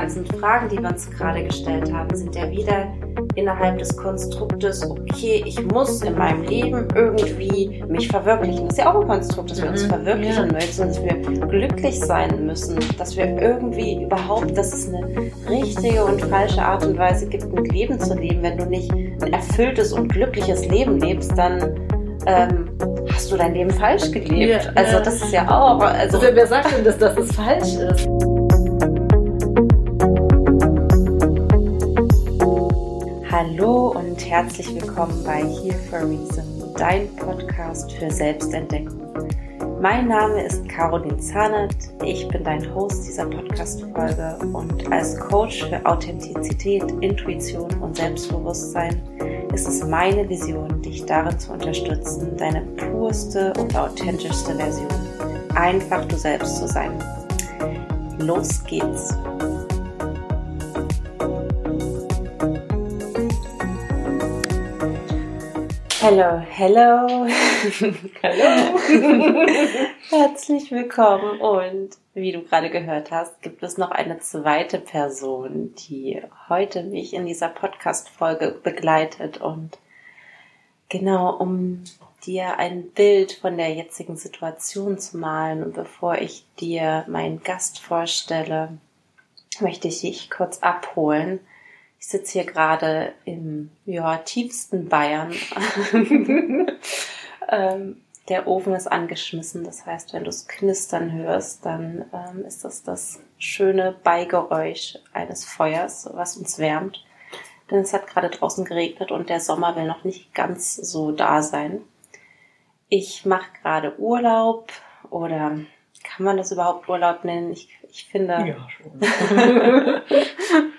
ganzen Fragen, die wir uns gerade gestellt haben, sind ja wieder innerhalb des Konstruktes, okay, ich muss in meinem Leben irgendwie mich verwirklichen. Das ist ja auch ein Konstrukt, dass wir uns mhm, verwirklichen ja. müssen, dass wir glücklich sein müssen, dass wir irgendwie überhaupt, dass es eine richtige und falsche Art und Weise gibt, ein Leben zu leben. Wenn du nicht ein erfülltes und glückliches Leben lebst, dann ähm, hast du dein Leben falsch gelebt. Ja, also das ist ja auch. Also, also wer sagt denn, dass das falsch ist? Hallo und herzlich willkommen bei Here for Reason, dein Podcast für Selbstentdeckung. Mein Name ist Caroline Zahnert, ich bin dein Host dieser Podcast-Folge und als Coach für Authentizität, Intuition und Selbstbewusstsein ist es meine Vision, dich darin zu unterstützen, deine purste und authentischste Version, einfach du selbst zu sein. Los geht's! Hello, hello. Hallo. Herzlich willkommen und wie du gerade gehört hast, gibt es noch eine zweite Person, die heute mich in dieser Podcast-Folge begleitet und genau, um dir ein Bild von der jetzigen Situation zu malen und bevor ich dir meinen Gast vorstelle, möchte ich dich kurz abholen ich sitze hier gerade im ja, tiefsten Bayern. ähm, der Ofen ist angeschmissen, das heißt, wenn du es knistern hörst, dann ähm, ist das das schöne Beigeräusch eines Feuers, was uns wärmt. Denn es hat gerade draußen geregnet und der Sommer will noch nicht ganz so da sein. Ich mache gerade Urlaub oder kann man das überhaupt Urlaub nennen? Ich, ich finde. Ja, schon.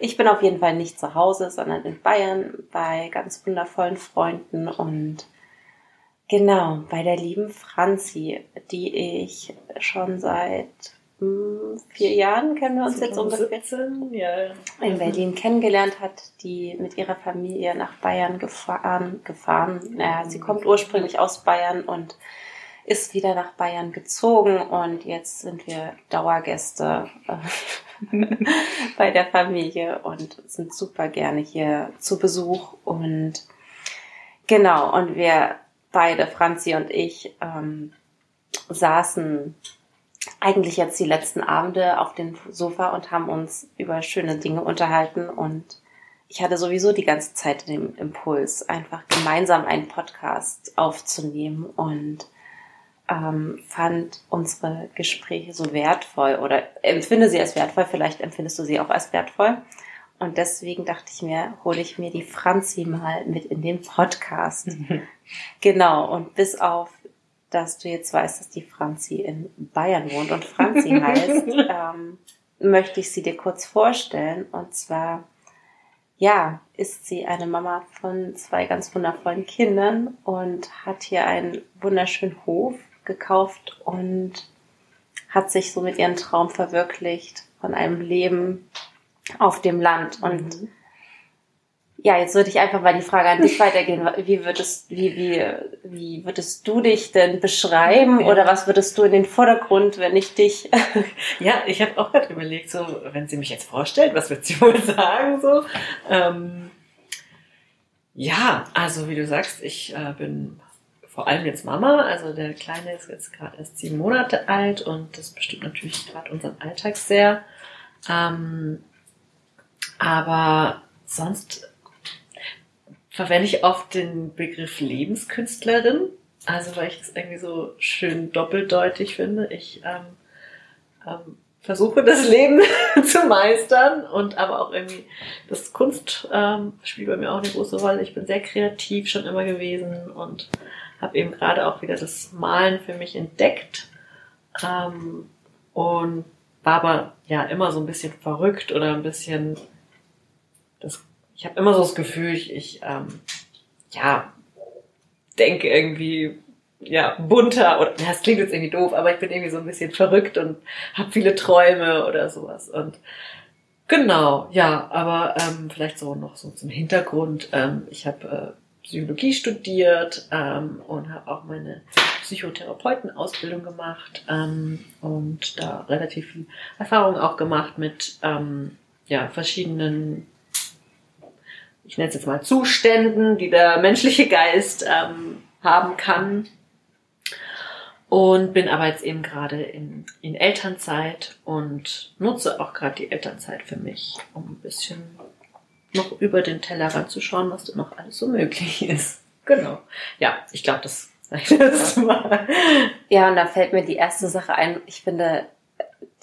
Ich bin auf jeden Fall nicht zu Hause, sondern in Bayern bei ganz wundervollen Freunden und genau bei der lieben Franzi, die ich schon seit hm, vier Jahren kennen wir uns jetzt ungefähr ja. in Berlin kennengelernt hat, die mit ihrer Familie nach Bayern gefahren, gefahren. Naja, sie kommt ursprünglich aus Bayern und ist wieder nach Bayern gezogen und jetzt sind wir Dauergäste bei der Familie und sind super gerne hier zu Besuch. Und genau, und wir beide, Franzi und ich, ähm, saßen eigentlich jetzt die letzten Abende auf dem Sofa und haben uns über schöne Dinge unterhalten und ich hatte sowieso die ganze Zeit den Impuls, einfach gemeinsam einen Podcast aufzunehmen und ähm, fand unsere Gespräche so wertvoll oder empfinde sie als wertvoll, vielleicht empfindest du sie auch als wertvoll. Und deswegen dachte ich mir, hole ich mir die Franzi mal mit in den Podcast. genau, und bis auf, dass du jetzt weißt, dass die Franzi in Bayern wohnt und Franzi heißt, ähm, möchte ich sie dir kurz vorstellen. Und zwar, ja, ist sie eine Mama von zwei ganz wundervollen Kindern und hat hier einen wunderschönen Hof gekauft und hat sich so mit ihrem Traum verwirklicht von einem Leben auf dem Land. Und mhm. ja, jetzt würde ich einfach mal die Frage an dich weitergehen. Wie würdest, wie, wie, wie würdest du dich denn beschreiben? Ja. Oder was würdest du in den Vordergrund, wenn ich dich. ja, ich habe auch gerade überlegt, so, wenn sie mich jetzt vorstellt, was wird sie wohl sagen? So. Ähm, ja, also wie du sagst, ich äh, bin vor allem jetzt Mama. Also der Kleine ist jetzt gerade erst sieben Monate alt und das bestimmt natürlich gerade unseren Alltag sehr. Ähm, aber sonst verwende ich oft den Begriff Lebenskünstlerin. Also weil ich das irgendwie so schön doppeldeutig finde. Ich ähm, ähm, versuche das Leben zu meistern und aber auch irgendwie das Kunst ähm, spielt bei mir auch eine große Rolle. Ich bin sehr kreativ schon immer gewesen und habe eben gerade auch wieder das Malen für mich entdeckt ähm, und war aber ja immer so ein bisschen verrückt oder ein bisschen das ich habe immer so das Gefühl ich, ich ähm, ja denke irgendwie ja bunter oder das klingt jetzt irgendwie doof aber ich bin irgendwie so ein bisschen verrückt und habe viele Träume oder sowas und Genau, ja, aber ähm, vielleicht so noch so zum Hintergrund. Ähm, ich habe äh, Psychologie studiert ähm, und habe auch meine Psychotherapeutenausbildung gemacht ähm, und da relativ viel Erfahrung auch gemacht mit ähm, ja, verschiedenen, ich nenne es jetzt mal Zuständen, die der menschliche Geist ähm, haben kann. Und bin aber jetzt eben gerade in, in Elternzeit und nutze auch gerade die Elternzeit für mich, um ein bisschen noch über den Tellerrand zu schauen, was da noch alles so möglich ist. Genau. Ja, ich glaube, das das mal. Ja, und da fällt mir die erste Sache ein. Ich finde,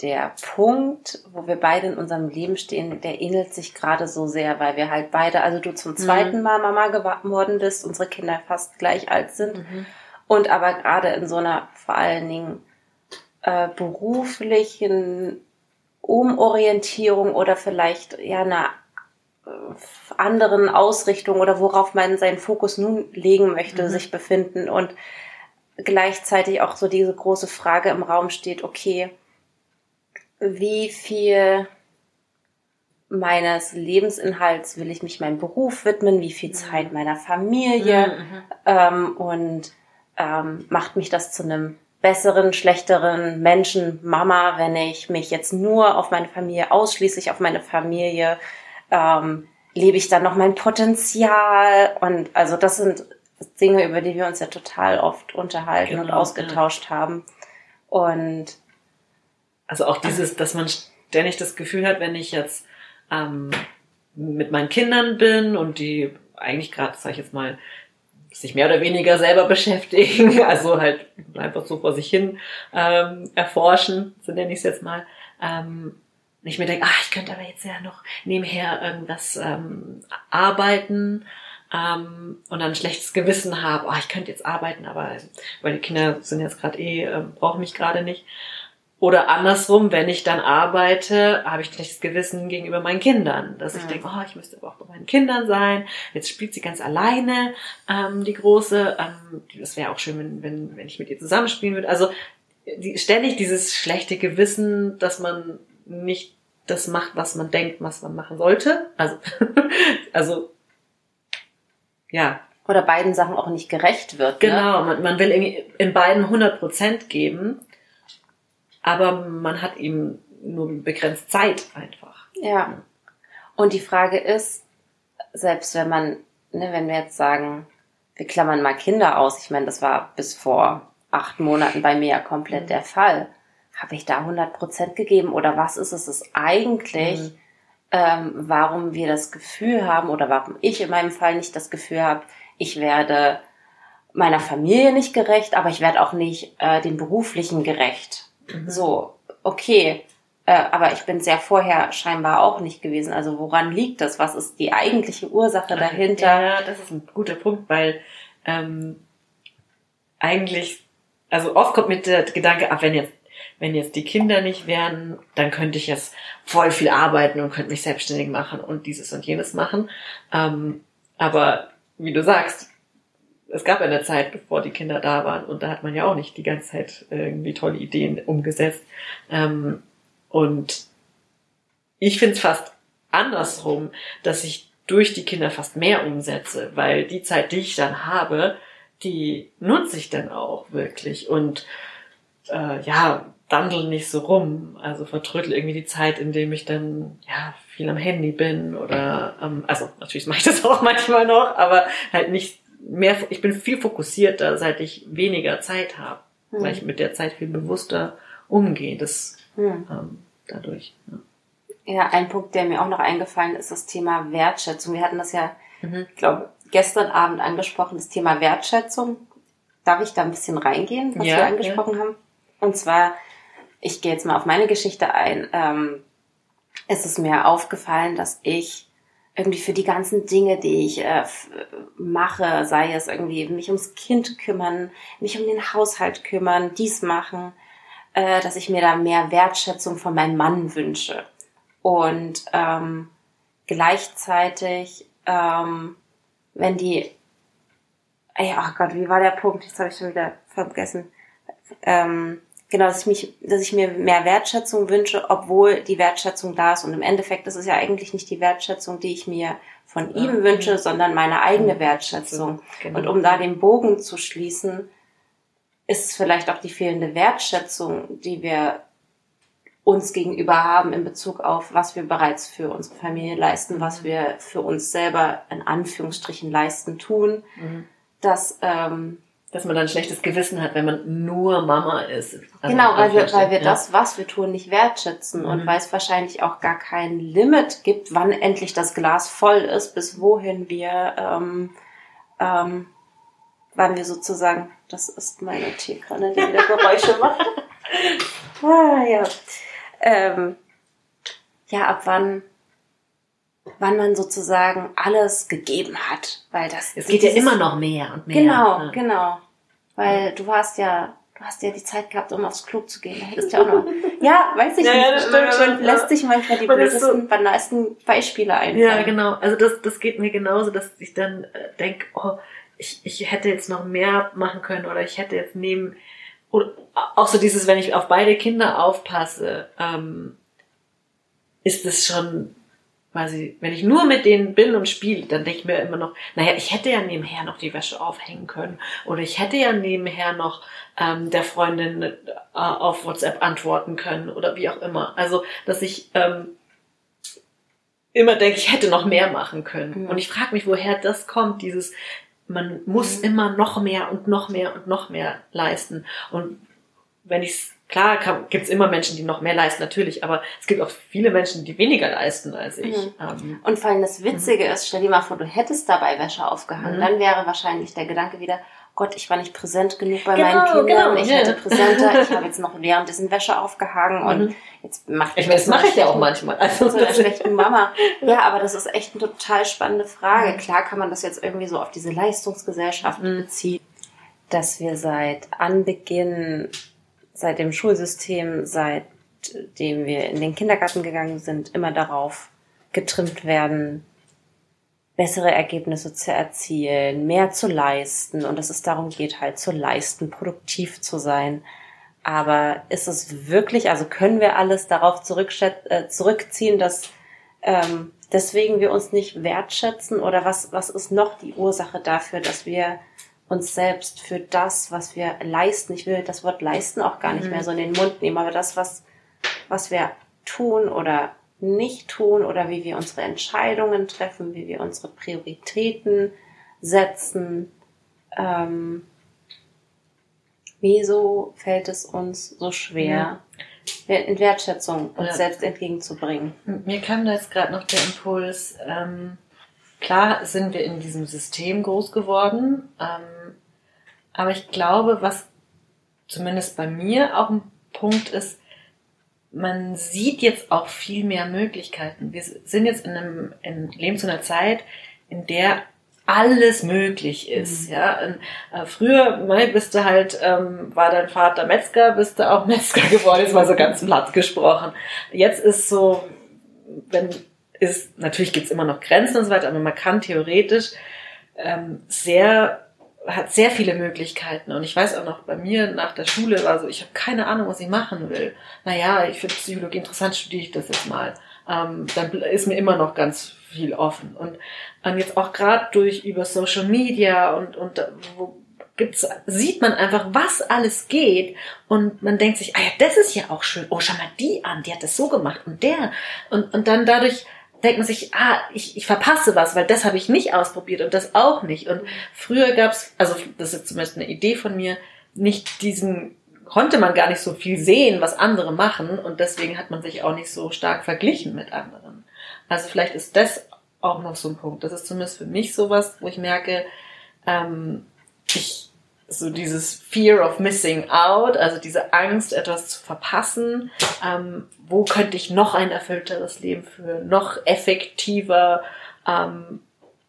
der Punkt, wo wir beide in unserem Leben stehen, der ähnelt sich gerade so sehr, weil wir halt beide, also du zum zweiten mhm. Mal Mama geworden bist, unsere Kinder fast gleich alt sind mhm. und aber gerade in so einer vor allen Dingen äh, beruflichen Umorientierung oder vielleicht ja einer anderen Ausrichtung oder worauf man seinen Fokus nun legen möchte, mhm. sich befinden und gleichzeitig auch so diese große Frage im Raum steht, okay, wie viel meines Lebensinhalts will ich mich meinem Beruf widmen, wie viel mhm. Zeit meiner Familie mhm, mhm. ähm, und ähm, macht mich das zu einem besseren, schlechteren Menschen, Mama, wenn ich mich jetzt nur auf meine Familie, ausschließlich auf meine Familie ähm, lebe ich dann noch mein Potenzial? Und also das sind Dinge, über die wir uns ja total oft unterhalten genau, und ausgetauscht ja. haben. Und also auch dieses, dass man ständig das Gefühl hat, wenn ich jetzt ähm, mit meinen Kindern bin und die eigentlich gerade, sag ich jetzt mal, sich mehr oder weniger selber beschäftigen, also halt einfach so vor sich hin ähm, erforschen, so nenne ich es jetzt mal, ähm, und ich mir denke, ach, ich könnte aber jetzt ja noch nebenher irgendwas ähm, arbeiten ähm, und dann ein schlechtes Gewissen habe, oh, ich könnte jetzt arbeiten, aber weil die Kinder sind jetzt gerade eh, äh, brauchen mich gerade nicht. Oder andersrum, wenn ich dann arbeite, habe ich schlechtes Gewissen gegenüber meinen Kindern. Dass ich ja. denke, oh, ich müsste aber auch bei meinen Kindern sein. Jetzt spielt sie ganz alleine, ähm, die Große. Ähm, das wäre auch schön, wenn, wenn, wenn ich mit ihr zusammenspielen würde. Also die, ständig dieses schlechte Gewissen, dass man nicht das macht, was man denkt, was man machen sollte. Also, also ja. Oder beiden Sachen auch nicht gerecht wird. Ne? Genau, ne? man, man will irgendwie in beiden 100 Prozent geben, aber man hat eben nur begrenzt Zeit einfach. Ja. Und die Frage ist, selbst wenn man, ne, wenn wir jetzt sagen, wir klammern mal Kinder aus, ich meine, das war bis vor acht Monaten bei mir ja komplett mhm. der Fall habe ich da 100 Prozent gegeben oder was ist es, es eigentlich, mhm. ähm, warum wir das Gefühl haben oder warum ich in meinem Fall nicht das Gefühl habe, ich werde meiner Familie nicht gerecht, aber ich werde auch nicht äh, dem beruflichen gerecht. Mhm. So, okay, äh, aber ich bin sehr vorher scheinbar auch nicht gewesen. Also woran liegt das? Was ist die eigentliche Ursache dahinter? Ja, das ist ein guter Punkt, weil ähm, eigentlich, also oft kommt mit der Gedanke, ach, wenn jetzt wenn jetzt die Kinder nicht wären, dann könnte ich jetzt voll viel arbeiten und könnte mich selbstständig machen und dieses und jenes machen. Ähm, aber wie du sagst, es gab eine Zeit, bevor die Kinder da waren und da hat man ja auch nicht die ganze Zeit irgendwie tolle Ideen umgesetzt. Ähm, und ich finde es fast andersrum, dass ich durch die Kinder fast mehr umsetze, weil die Zeit, die ich dann habe, die nutze ich dann auch wirklich. Und äh, ja, dandel nicht so rum, also vertrödel irgendwie die Zeit, indem ich dann ja viel am Handy bin oder ähm, also natürlich mache ich das auch manchmal noch, aber halt nicht mehr. Ich bin viel fokussierter, seit ich weniger Zeit habe, hm. weil ich mit der Zeit viel bewusster umgehe. Das hm. ähm, dadurch. Ja. ja, ein Punkt, der mir auch noch eingefallen ist, das Thema Wertschätzung. Wir hatten das ja, mhm. ich glaube, gestern Abend angesprochen, das Thema Wertschätzung. Darf ich da ein bisschen reingehen, was ja, wir angesprochen ja. haben? Und zwar ich gehe jetzt mal auf meine Geschichte ein, ähm, ist es mir aufgefallen, dass ich irgendwie für die ganzen Dinge, die ich äh, mache, sei es irgendwie mich ums Kind kümmern, mich um den Haushalt kümmern, dies machen, äh, dass ich mir da mehr Wertschätzung von meinem Mann wünsche. Und ähm, gleichzeitig, ähm, wenn die, ey, oh Gott, wie war der Punkt? Jetzt habe ich schon wieder vergessen. Ähm, genau, dass ich mich, dass ich mir mehr Wertschätzung wünsche, obwohl die Wertschätzung da ist. Und im Endeffekt ist es ja eigentlich nicht die Wertschätzung, die ich mir von ihm ja. wünsche, sondern meine eigene Wertschätzung. Genau. Und um da den Bogen zu schließen, ist es vielleicht auch die fehlende Wertschätzung, die wir uns gegenüber haben in Bezug auf, was wir bereits für unsere Familie leisten, was wir für uns selber in Anführungsstrichen leisten tun, mhm. dass ähm, dass man dann ein schlechtes Gewissen hat, wenn man nur Mama ist. Also genau, weil wir, weil wir ja. das, was wir tun, nicht wertschätzen mhm. und weil es wahrscheinlich auch gar kein Limit gibt, wann endlich das Glas voll ist, bis wohin wir, ähm, ähm, wann wir sozusagen, das ist meine Teekanne, die wieder Geräusche macht. ah, ja. Ähm, ja, ab wann wann man sozusagen alles gegeben hat, weil das es geht ja immer noch mehr und mehr. Genau, ne? genau, weil du hast ja du hast ja die Zeit gehabt, um aufs Klo zu gehen. Da hättest du ja auch noch. Ja, weiß ich ja, nicht. Ja, stimmt, man, man lässt sich manchmal die blödesten, so, banalsten Beispiele einfallen. Ja, genau. Also das, das geht mir genauso, dass ich dann äh, denke, oh, ich, ich hätte jetzt noch mehr machen können oder ich hätte jetzt neben oder auch so dieses, wenn ich auf beide Kinder aufpasse, ähm, ist es schon quasi, wenn ich nur mit denen bin und spiele, dann denke ich mir immer noch, naja, ich hätte ja nebenher noch die Wäsche aufhängen können. Oder ich hätte ja nebenher noch ähm, der Freundin äh, auf WhatsApp antworten können oder wie auch immer. Also, dass ich ähm, immer denke, ich hätte noch mehr machen können. Mhm. Und ich frage mich, woher das kommt, dieses, man muss mhm. immer noch mehr und noch mehr und noch mehr leisten. Und wenn ich es Klar gibt es immer Menschen, die noch mehr leisten, natürlich, aber es gibt auch viele Menschen, die weniger leisten als ich. Mhm. Ähm, und vor allem das Witzige mhm. ist, stell dir mal vor, du hättest dabei Wäsche aufgehangen, mhm. dann wäre wahrscheinlich der Gedanke wieder, Gott, ich war nicht präsent genug bei genau, meinen Kindern, genau, ich ja. hätte präsenter, ich habe jetzt noch währenddessen Wäsche aufgehangen und mhm. jetzt mache ich, ich meine, das mache ich ja auch manchmal. Also so einer schlechten Mama. Ja, aber das ist echt eine total spannende Frage. Mhm. Klar kann man das jetzt irgendwie so auf diese Leistungsgesellschaft mhm. beziehen, dass wir seit Anbeginn seit dem Schulsystem, seitdem wir in den Kindergarten gegangen sind, immer darauf getrimmt werden, bessere Ergebnisse zu erzielen, mehr zu leisten und dass es darum geht, halt zu leisten, produktiv zu sein. Aber ist es wirklich, also können wir alles darauf äh, zurückziehen, dass ähm, deswegen wir uns nicht wertschätzen oder was, was ist noch die Ursache dafür, dass wir uns selbst für das, was wir leisten. Ich will das Wort leisten auch gar nicht mhm. mehr so in den Mund nehmen, aber das, was, was wir tun oder nicht tun oder wie wir unsere Entscheidungen treffen, wie wir unsere Prioritäten setzen. Ähm, wieso fällt es uns so schwer, in Wertschätzung uns ja. selbst entgegenzubringen? Mir kam da jetzt gerade noch der Impuls, ähm, klar sind wir in diesem System groß geworden, ähm, aber ich glaube, was zumindest bei mir auch ein Punkt ist, man sieht jetzt auch viel mehr Möglichkeiten. Wir sind jetzt in einem, in, leben zu einer Zeit, in der alles möglich ist. Mhm. Ja, und, äh, früher mal bist du halt, ähm, war dein Vater Metzger, bist du auch Metzger geworden. Jetzt mal so ganz platt gesprochen. Jetzt ist so, wenn ist, natürlich gibt's immer noch Grenzen und so weiter, aber man kann theoretisch ähm, sehr hat sehr viele Möglichkeiten. Und ich weiß auch noch, bei mir nach der Schule war so, ich habe keine Ahnung, was ich machen will. Naja, ich finde Psychologie interessant, studiere ich das jetzt mal. Ähm, dann ist mir immer noch ganz viel offen. Und, und jetzt auch gerade durch über Social Media und, und wo gibt's, sieht man einfach, was alles geht. Und man denkt sich, ah ja, das ist ja auch schön. Oh, schau mal die an, die hat das so gemacht und der. Und, und dann dadurch denkt man sich, ah, ich, ich verpasse was, weil das habe ich nicht ausprobiert und das auch nicht. Und früher gab's, also das ist zumindest eine Idee von mir, nicht diesen, konnte man gar nicht so viel sehen, was andere machen und deswegen hat man sich auch nicht so stark verglichen mit anderen. Also vielleicht ist das auch noch so ein Punkt. Das ist zumindest für mich sowas, wo ich merke, ähm, ich so dieses Fear of Missing Out, also diese Angst, etwas zu verpassen. Ähm, wo könnte ich noch ein erfüllteres Leben führen, noch effektiver? Ähm,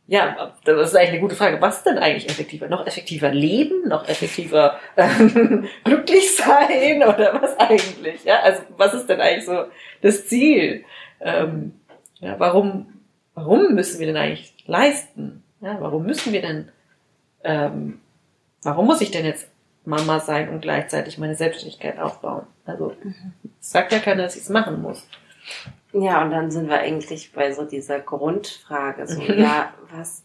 ja, das ist eigentlich eine gute Frage. Was denn eigentlich effektiver? Noch effektiver leben? Noch effektiver ähm, glücklich sein? Oder was eigentlich? Ja, also was ist denn eigentlich so das Ziel? Ähm, ja, warum, warum müssen wir denn eigentlich leisten? Ja, warum müssen wir denn ähm, Warum muss ich denn jetzt Mama sein und gleichzeitig meine Selbstständigkeit aufbauen. Also es sagt ja keiner, dass ich es machen muss. Ja, und dann sind wir eigentlich bei so dieser Grundfrage, so, ja, was,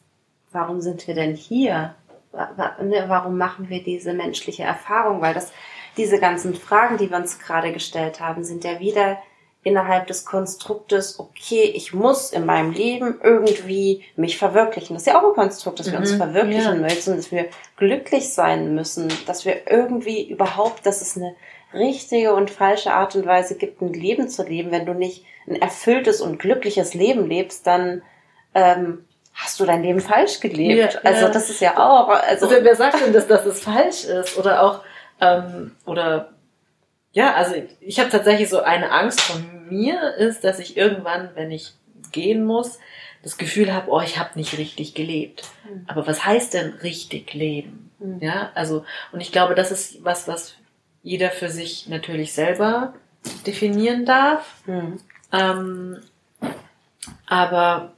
warum sind wir denn hier? Ne, Warum machen wir diese menschliche Erfahrung? Weil das, diese ganzen Fragen, die wir uns gerade gestellt haben, sind ja wieder innerhalb des Konstruktes, okay, ich muss in meinem Leben irgendwie mich verwirklichen. Das ist ja auch ein Konstrukt, dass wir uns Mhm, verwirklichen ja. müssen, dass wir glücklich sein müssen, dass wir irgendwie überhaupt, dass es eine richtige und falsche Art und Weise gibt, ein Leben zu leben. Wenn du nicht ein erfülltes und glückliches Leben lebst, dann ähm, hast du dein Leben falsch gelebt. Ja, also ja. das ist ja auch, also Also wer sagt denn, dass, dass es falsch ist? Oder auch, ähm, oder ja, also ich, ich habe tatsächlich so eine Angst von mir, ist, dass ich irgendwann, wenn ich gehen muss, das Gefühl habe, oh, ich habe nicht richtig gelebt. Mhm. Aber was heißt denn richtig leben? Mhm. Ja, also, und ich glaube, das ist was, was jeder für sich natürlich selber definieren darf. Hm. Ähm, aber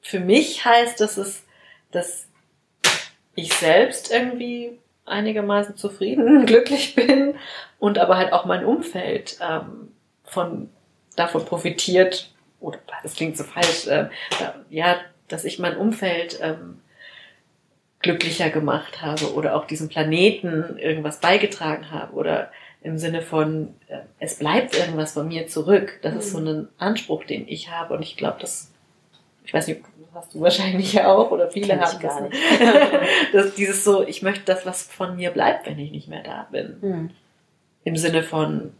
für mich heißt das, es, dass ich selbst irgendwie einigermaßen zufrieden, glücklich bin und aber halt auch mein Umfeld ähm, von davon profitiert oder das klingt so falsch, äh, ja, dass ich mein Umfeld ähm, glücklicher gemacht habe oder auch diesem Planeten irgendwas beigetragen habe oder im Sinne von, äh, es bleibt irgendwas von mir zurück. Das ist so ein Anspruch, den ich habe und ich glaube, das, ich weiß nicht, hast du wahrscheinlich ja auch oder viele haben gar das. nicht. das. Dieses so, ich möchte das, was von mir bleibt, wenn ich nicht mehr da bin. Hm. Im Sinne von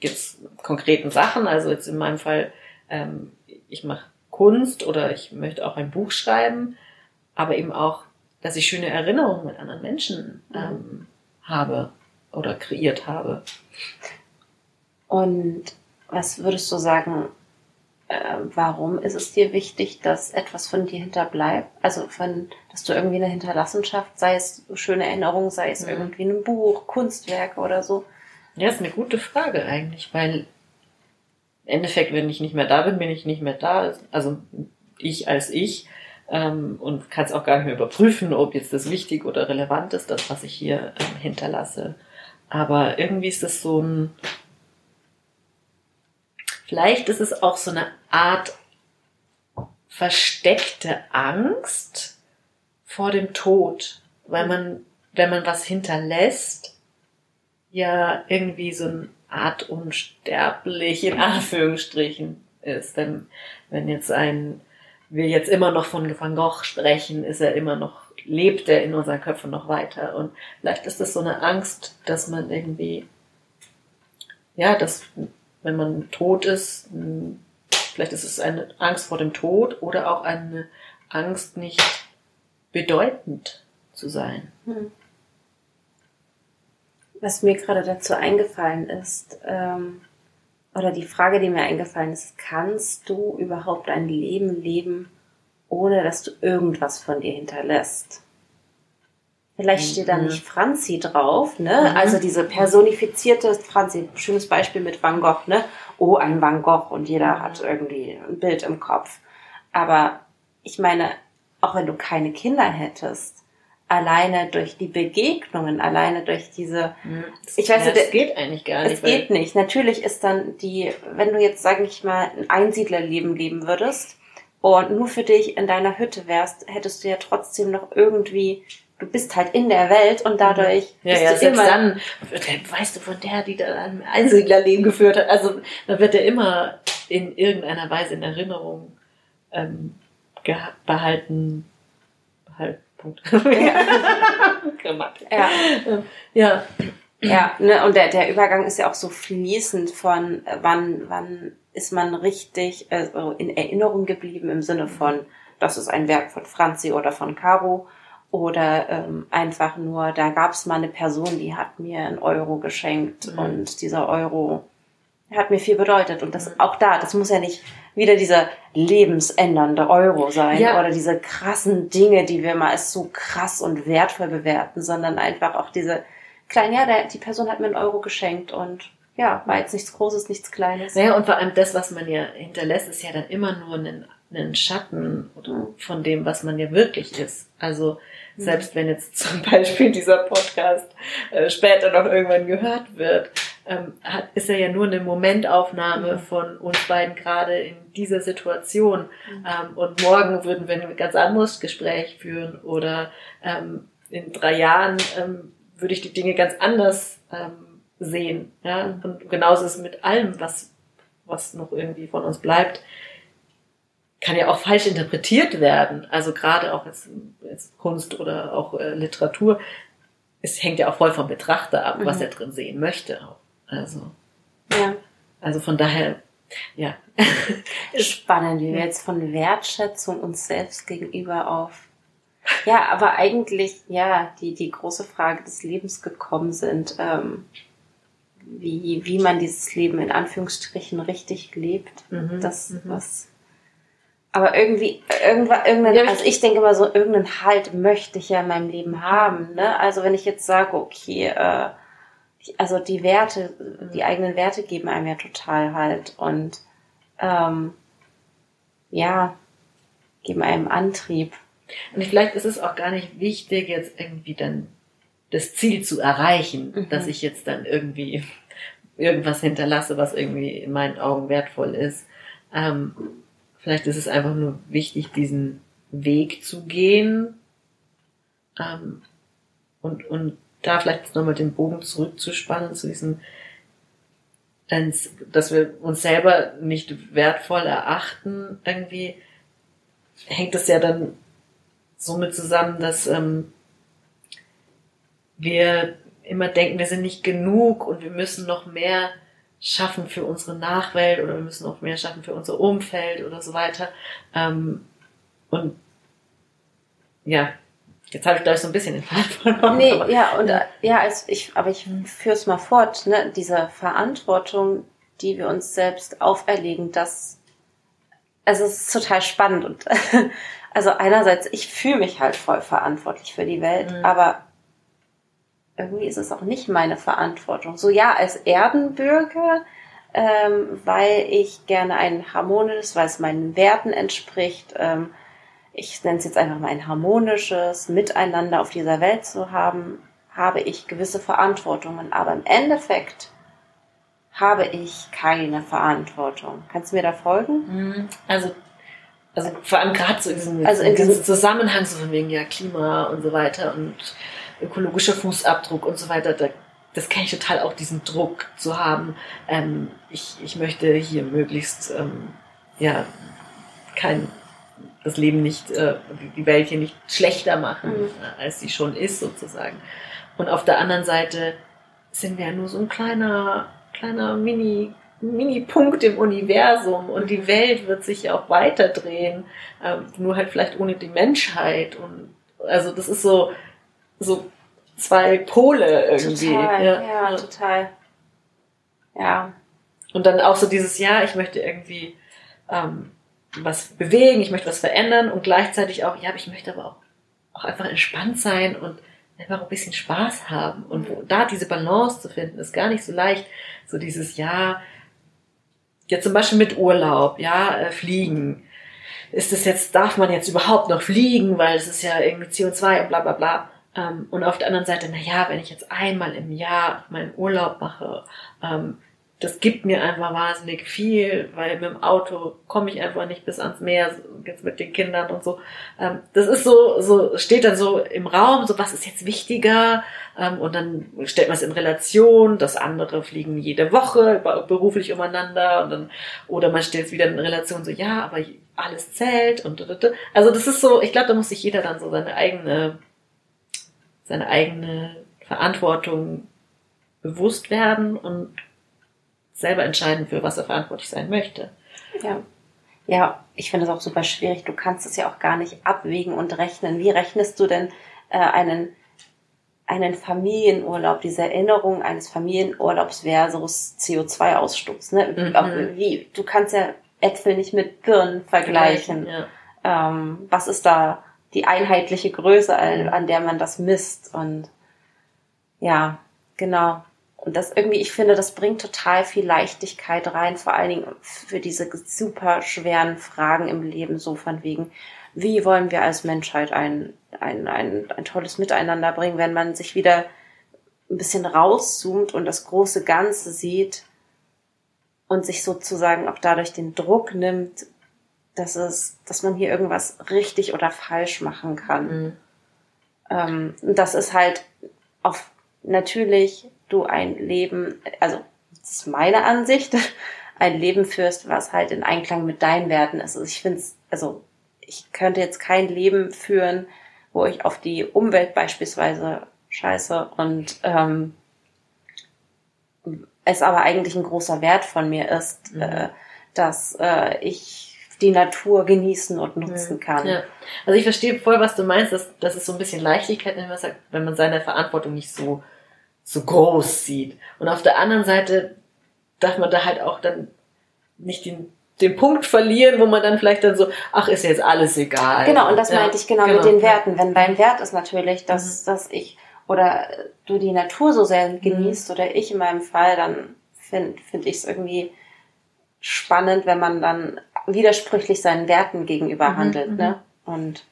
jetzt konkreten Sachen, also jetzt in meinem Fall, ähm, ich mache Kunst oder ich möchte auch ein Buch schreiben, aber eben auch, dass ich schöne Erinnerungen mit anderen Menschen ähm, habe oder kreiert habe. Und was würdest du sagen, äh, warum ist es dir wichtig, dass etwas von dir hinterbleibt? Also von, dass du irgendwie eine Hinterlassenschaft, sei es schöne Erinnerungen, sei es Mhm. irgendwie ein Buch, Kunstwerke oder so. Ja, ist eine gute Frage eigentlich, weil im Endeffekt, wenn ich nicht mehr da bin, bin ich nicht mehr da. Also ich als ich ähm, und kann es auch gar nicht mehr überprüfen, ob jetzt das wichtig oder relevant ist, das, was ich hier ähm, hinterlasse. Aber irgendwie ist das so ein, vielleicht ist es auch so eine Art versteckte Angst vor dem Tod, weil man, wenn man was hinterlässt, ja irgendwie so eine Art unsterblich in Anführungsstrichen ist. Wenn, wenn jetzt ein, wir jetzt immer noch von Van Gogh sprechen, ist er immer noch, lebt er in unseren Köpfen noch weiter. Und vielleicht ist das so eine Angst, dass man irgendwie, ja, dass, wenn man tot ist, vielleicht ist es eine Angst vor dem Tod oder auch eine Angst, nicht bedeutend zu sein. Hm. Was mir gerade dazu eingefallen ist, ähm, oder die Frage, die mir eingefallen ist, kannst du überhaupt ein Leben leben, ohne dass du irgendwas von dir hinterlässt? Vielleicht steht da Mhm. nicht Franzi drauf, ne? Mhm. Also diese personifizierte Franzi, schönes Beispiel mit Van Gogh, ne? Oh, ein Van Gogh und jeder Mhm. hat irgendwie ein Bild im Kopf. Aber ich meine, auch wenn du keine Kinder hättest, alleine durch die Begegnungen, alleine durch diese, Ich weiß ja, nicht, das geht eigentlich gar nicht. es geht nicht. Natürlich ist dann die, wenn du jetzt, sage ich mal, ein Einsiedlerleben leben würdest und nur für dich in deiner Hütte wärst, hättest du ja trotzdem noch irgendwie, du bist halt in der Welt und dadurch Ja, bist ja, du selbst immer, dann, weißt du, von der, die da ein Einsiedlerleben geführt hat, also da wird er immer in irgendeiner Weise in Erinnerung ähm, behalten. Punkt. Grammatik. ja, Ja, ja, ne, und der, der Übergang ist ja auch so fließend von äh, wann, wann ist man richtig also in Erinnerung geblieben im Sinne von, das ist ein Werk von Franzi oder von Caro oder ähm, einfach nur, da gab es mal eine Person, die hat mir einen Euro geschenkt Mhm. und dieser Euro hat mir viel bedeutet und das auch da, das muss ja nicht wieder dieser lebensändernde Euro sein Ja. oder diese krassen Dinge, die wir mal als so krass und wertvoll bewerten, sondern einfach auch diese kleinen, ja, der, die Person hat mir einen Euro geschenkt und ja, war jetzt nichts Großes, nichts Kleines. Naja, und vor allem das, was man ja hinterlässt, ist ja dann immer nur ein einen Schatten von dem, was man ja wirklich ist. Also selbst wenn jetzt zum Beispiel dieser Podcast äh, später noch irgendwann gehört wird, ähm, hat, ist er ja nur eine Momentaufnahme mhm. von uns beiden gerade in dieser Situation. Mhm. Ähm, und morgen würden wir ein ganz anderes Gespräch führen oder ähm, in drei Jahren ähm, würde ich die Dinge ganz anders ähm, sehen. Ja? Mhm. Und genauso ist es mit allem, was, was noch irgendwie von uns bleibt kann ja auch falsch interpretiert werden. Also gerade auch als, als Kunst oder auch äh, Literatur. Es hängt ja auch voll vom Betrachter ab, mhm. was er drin sehen möchte. Also, ja. also von daher, ja. Spannend, wie wir jetzt von Wertschätzung uns selbst gegenüber auf ja, aber eigentlich, ja, die, die große Frage des Lebens gekommen sind, ähm, wie, wie man dieses Leben in Anführungsstrichen richtig lebt. Mhm, das, mhm. was aber irgendwie, irgendwann, irgendein, ja, also ich denke immer so, irgendeinen Halt möchte ich ja in meinem Leben haben. Ne? Also wenn ich jetzt sage, okay, äh, also die Werte, die eigenen Werte geben einem ja total Halt und ähm, ja, geben einem Antrieb. Und vielleicht ist es auch gar nicht wichtig, jetzt irgendwie dann das Ziel zu erreichen, mhm. dass ich jetzt dann irgendwie irgendwas hinterlasse, was irgendwie in meinen Augen wertvoll ist. Ähm, Vielleicht ist es einfach nur wichtig, diesen Weg zu gehen ähm, und, und da vielleicht nochmal den Bogen zurückzuspannen zu diesem, dass wir uns selber nicht wertvoll erachten, irgendwie hängt das ja dann somit zusammen, dass ähm, wir immer denken, wir sind nicht genug und wir müssen noch mehr schaffen für unsere Nachwelt oder wir müssen auch mehr schaffen für unser Umfeld oder so weiter. Ähm, und ja, jetzt habe ich glaube ich so ein bisschen den Faden verloren. Nee, aber, ja, und ja, also ich, aber ich führe es mal fort, ne, diese Verantwortung, die wir uns selbst auferlegen, das, also es ist total spannend und also einerseits, ich fühle mich halt voll verantwortlich für die Welt, mhm. aber irgendwie ist es auch nicht meine Verantwortung. So ja, als Erdenbürger, ähm, weil ich gerne ein harmonisches, weil es meinen Werten entspricht, ähm, ich nenne es jetzt einfach mal ein harmonisches Miteinander auf dieser Welt zu haben, habe ich gewisse Verantwortungen. Aber im Endeffekt habe ich keine Verantwortung. Kannst du mir da folgen? Mhm. Also, also vor allem gerade so in diesem, also in diesem Zusammenhang so von wegen ja Klima und so weiter und ökologischer Fußabdruck und so weiter, da, das kenne ich total auch, diesen Druck zu haben. Ähm, ich, ich möchte hier möglichst, ähm, ja, kein, das Leben nicht, äh, die Welt hier nicht schlechter machen, mhm. Äh, als sie schon ist, sozusagen. Und auf der anderen Seite sind wir ja nur so ein kleiner, kleiner Mini, Mini-Punkt im Universum und die Welt wird sich ja auch weiterdrehen, ähm, nur halt vielleicht ohne die Menschheit und also das ist so, so zwei Pole irgendwie. Total, ja. ja, total. Ja. Und dann auch so dieses Jahr, ich möchte irgendwie ähm, was bewegen, ich möchte was verändern und gleichzeitig auch, ja, ich möchte aber auch, auch einfach entspannt sein und einfach ein bisschen Spaß haben. Und wo, da diese Balance zu finden, ist gar nicht so leicht. So dieses ja zum Beispiel mit Urlaub, ja, äh, fliegen. Ist es jetzt, darf man jetzt überhaupt noch fliegen, weil es ist ja irgendwie CO2 und bla bla bla. Ähm, und auf der anderen Seite, na ja, wenn ich jetzt einmal im Jahr meinen Urlaub mache, ähm, das gibt mir einfach wahnsinnig viel, weil mit dem Auto komme ich einfach nicht bis ans Meer, jetzt mit den Kindern und so. Ähm, das ist so, so, steht dann so im Raum, so was ist jetzt wichtiger? Ähm, und dann stellt man es in Relation, das andere fliegen jede Woche beruflich umeinander und dann, oder man stellt es wieder in Relation, so ja, aber alles zählt und, also das ist so, ich glaube, da muss sich jeder dann so seine eigene seine eigene Verantwortung bewusst werden und selber entscheiden, für was er verantwortlich sein möchte. Ja. Ja, ich finde es auch super schwierig. Du kannst es ja auch gar nicht abwägen und rechnen. Wie rechnest du denn äh, einen, einen Familienurlaub, diese Erinnerung eines Familienurlaubs versus CO2-Ausstoß? Ne? Mhm. Wie, du kannst ja Äpfel nicht mit Birnen vergleichen. Ja. Ähm, was ist da die einheitliche Größe, an, an der man das misst. Und ja, genau. Und das irgendwie, ich finde, das bringt total viel Leichtigkeit rein, vor allen Dingen für diese super schweren Fragen im Leben, so von wegen, wie wollen wir als Menschheit ein, ein, ein, ein tolles Miteinander bringen, wenn man sich wieder ein bisschen rauszoomt und das große Ganze sieht und sich sozusagen auch dadurch den Druck nimmt, dass es, dass man hier irgendwas richtig oder falsch machen kann. Mhm. Ähm, das ist halt auf natürlich du ein Leben, also das ist meine Ansicht, ein Leben führst, was halt in Einklang mit deinen Werten ist. Also ich finde es, also ich könnte jetzt kein Leben führen, wo ich auf die Umwelt beispielsweise scheiße und ähm, es aber eigentlich ein großer Wert von mir ist, mhm. äh, dass äh, ich die Natur genießen und nutzen mhm. kann. Ja. Also ich verstehe voll, was du meinst, dass, dass es so ein bisschen Leichtigkeit, wenn man sagt, wenn man seine Verantwortung nicht so so groß sieht. Und auf der anderen Seite darf man da halt auch dann nicht den, den Punkt verlieren, wo man dann vielleicht dann so, ach, ist jetzt alles egal. Genau, und das ja, meinte ich genau, genau, mit den Werten. Wenn dein Wert ist natürlich, dass, mhm. dass ich oder du die Natur so sehr mhm. genießt mhm. oder ich in meinem Fall, dann finde find ich es irgendwie spannend, wenn man dann widersprüchlich seinen Werten gegenüber mhm. handelt. Ne? Mhm. Und,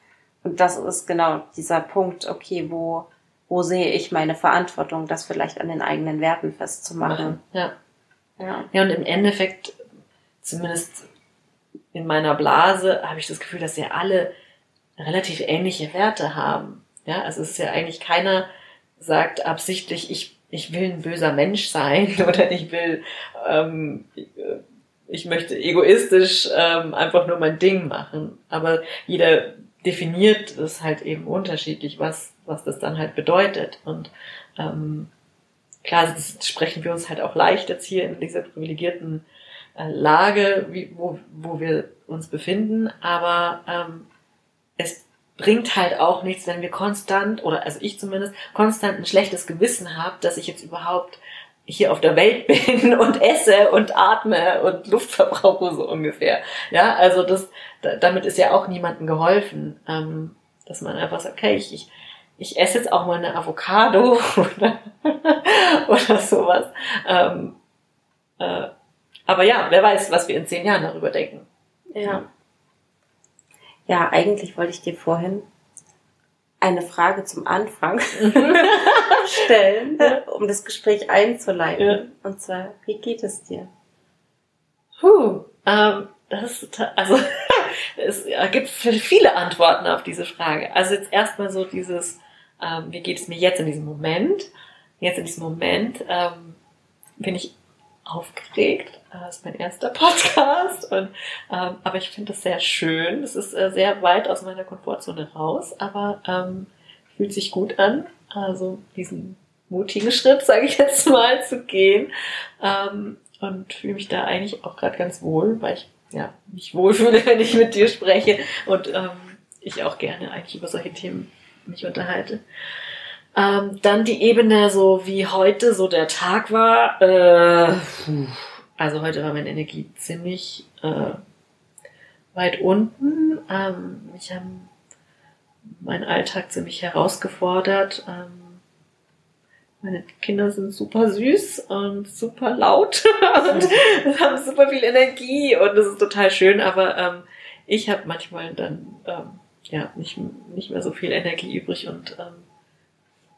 und das ist genau dieser Punkt, okay, wo, wo sehe ich meine Verantwortung, das vielleicht an den eigenen Werten festzumachen. Ja. Ja. ja, und im Endeffekt, zumindest in meiner Blase, habe ich das Gefühl, dass wir alle relativ ähnliche Werte haben. Ja, also es ist ja eigentlich keiner sagt absichtlich, ich, ich will ein böser Mensch sein oder ich will, ähm, ich möchte egoistisch ähm, einfach nur mein Ding machen. Aber jeder definiert es halt eben unterschiedlich, was, was das dann halt bedeutet. Und ähm, klar, das sprechen wir uns halt auch leicht jetzt hier in dieser privilegierten äh, Lage, wie, wo, wo wir uns befinden, aber ähm, es bringt halt auch nichts, wenn wir konstant, oder also ich zumindest, konstant ein schlechtes Gewissen habe, dass ich jetzt überhaupt hier auf der Welt bin und esse und atme und Luft verbrauche so ungefähr. Ja, also das, damit ist ja auch niemandem geholfen, ähm, dass man einfach sagt, okay, ich, ich, ich esse jetzt auch mal eine Avocado oder, oder sowas. Ähm, äh, aber ja, wer weiß, was wir in zehn Jahren darüber denken. Ja. Ja, eigentlich wollte ich dir vorhin eine Frage zum Anfang stellen, um das Gespräch einzuleiten. Ja. Und zwar, wie geht es dir? Puh, ähm, das ist, also, es gibt viele Antworten auf diese Frage. Also jetzt erstmal so dieses, ähm, wie geht es mir jetzt in diesem Moment? Jetzt in diesem Moment ähm, bin ich aufgeregt. Das ist mein erster Podcast. Und, ähm, aber ich finde das sehr schön. Es ist äh, sehr weit aus meiner Komfortzone raus, aber ähm, fühlt sich gut an. Also diesen mutigen Schritt, sage ich jetzt mal, zu gehen. Ähm, und fühle mich da eigentlich auch gerade ganz wohl, weil ich ja mich wohlfühle, wenn ich mit dir spreche und ähm, ich auch gerne eigentlich über solche Themen mich unterhalte. Ähm, dann die Ebene, so wie heute so der Tag war. Äh, also heute war meine Energie ziemlich äh, weit unten. Ähm, ich habe meinen Alltag ziemlich herausgefordert. Ähm, meine Kinder sind super süß und super laut und haben super viel Energie und das ist total schön, aber ähm, ich habe manchmal dann ähm, ja nicht, nicht mehr so viel Energie übrig und ähm,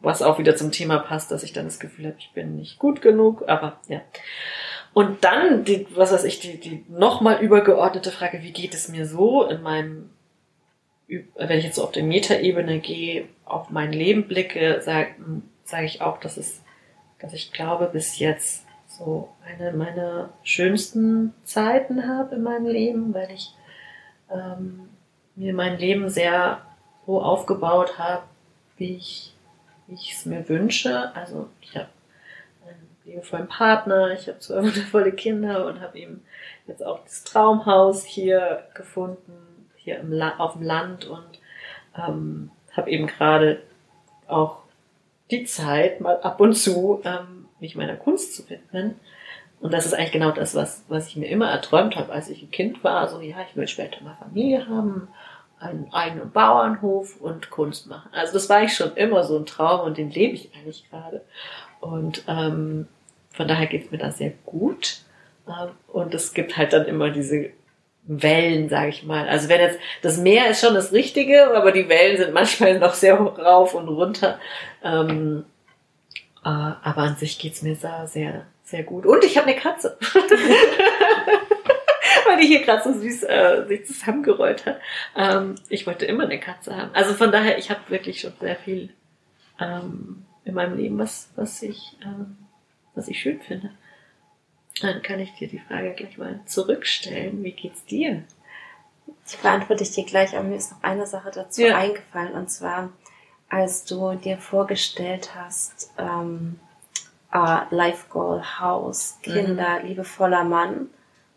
was auch wieder zum Thema passt, dass ich dann das Gefühl habe, ich bin nicht gut genug, aber ja. Und dann, die, was weiß ich, die, die nochmal übergeordnete Frage, wie geht es mir so in meinem, wenn ich jetzt so auf der Metaebene gehe, auf mein Leben blicke, sage sag ich auch, dass es, dass ich glaube, bis jetzt so eine meiner schönsten Zeiten habe in meinem Leben, weil ich ähm, mir mein Leben sehr so aufgebaut habe, wie ich ich es mir wünsche. Also ich habe einen liebevollen Partner, ich habe zwei wundervolle Kinder und habe eben jetzt auch das Traumhaus hier gefunden, hier im La auf dem Land und ähm, habe eben gerade auch die Zeit, mal ab und zu ähm, mich meiner Kunst zu widmen. Und das ist eigentlich genau das, was, was ich mir immer erträumt habe, als ich ein Kind war. So, ja, ich will später mal Familie haben einen eigenen Bauernhof und Kunst machen. Also das war ich schon immer so ein Traum und den lebe ich eigentlich gerade. Und ähm, von daher geht es mir da sehr gut. Ähm, und es gibt halt dann immer diese Wellen, sage ich mal. Also wenn jetzt das Meer ist schon das Richtige, aber die Wellen sind manchmal noch sehr rauf und runter. Ähm, äh, aber an sich geht's mir da sehr, sehr gut. Und ich habe eine Katze. Die hier gerade so süß äh, sich zusammengerollt hat. Ähm, ich wollte immer eine Katze haben. Also von daher, ich habe wirklich schon sehr viel ähm, in meinem Leben, was, was ich, ähm, was ich schön finde. Dann kann ich dir die Frage gleich mal zurückstellen. Wie geht's dir? Die beantworte ich dir gleich, aber mir ist noch eine Sache dazu ja. eingefallen. Und zwar, als du dir vorgestellt hast, ähm, uh, Life Goal, Haus, Kinder, mhm. liebevoller Mann,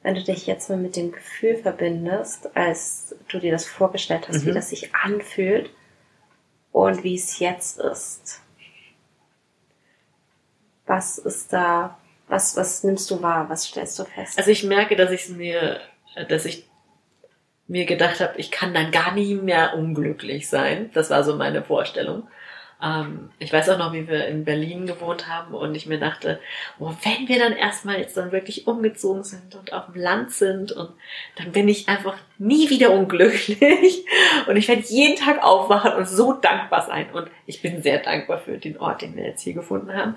wenn du dich jetzt mal mit dem Gefühl verbindest, als du dir das vorgestellt hast, mhm. wie das sich anfühlt und wie es jetzt ist. Was ist da was, was nimmst du wahr? Was stellst du fest? Also ich merke, dass ich mir, dass ich mir gedacht habe, ich kann dann gar nie mehr unglücklich sein. Das war so meine Vorstellung. Ähm, ich weiß auch noch, wie wir in Berlin gewohnt haben und ich mir dachte, oh, wenn wir dann erstmal jetzt dann wirklich umgezogen sind und auf dem Land sind und dann bin ich einfach nie wieder unglücklich und ich werde jeden Tag aufwachen und so dankbar sein und ich bin sehr dankbar für den Ort, den wir jetzt hier gefunden haben.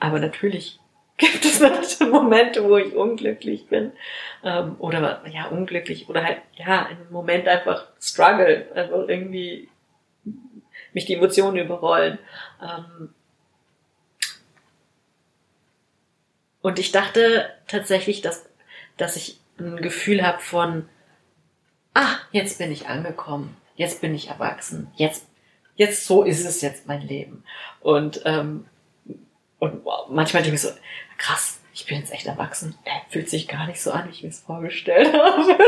Aber natürlich gibt es manche Momente, wo ich unglücklich bin. Ähm, oder ja, unglücklich oder halt, ja, einen Moment einfach struggle, einfach irgendwie mich die Emotionen überrollen. Ähm, und ich dachte tatsächlich, dass, dass ich ein Gefühl habe von, ah, jetzt bin ich angekommen, jetzt bin ich erwachsen, jetzt, jetzt so ist es jetzt mein Leben. Und ähm, und wow, manchmal denke ich so, krass, ich bin jetzt echt erwachsen. Er fühlt sich gar nicht so an, wie ich mir es vorgestellt habe.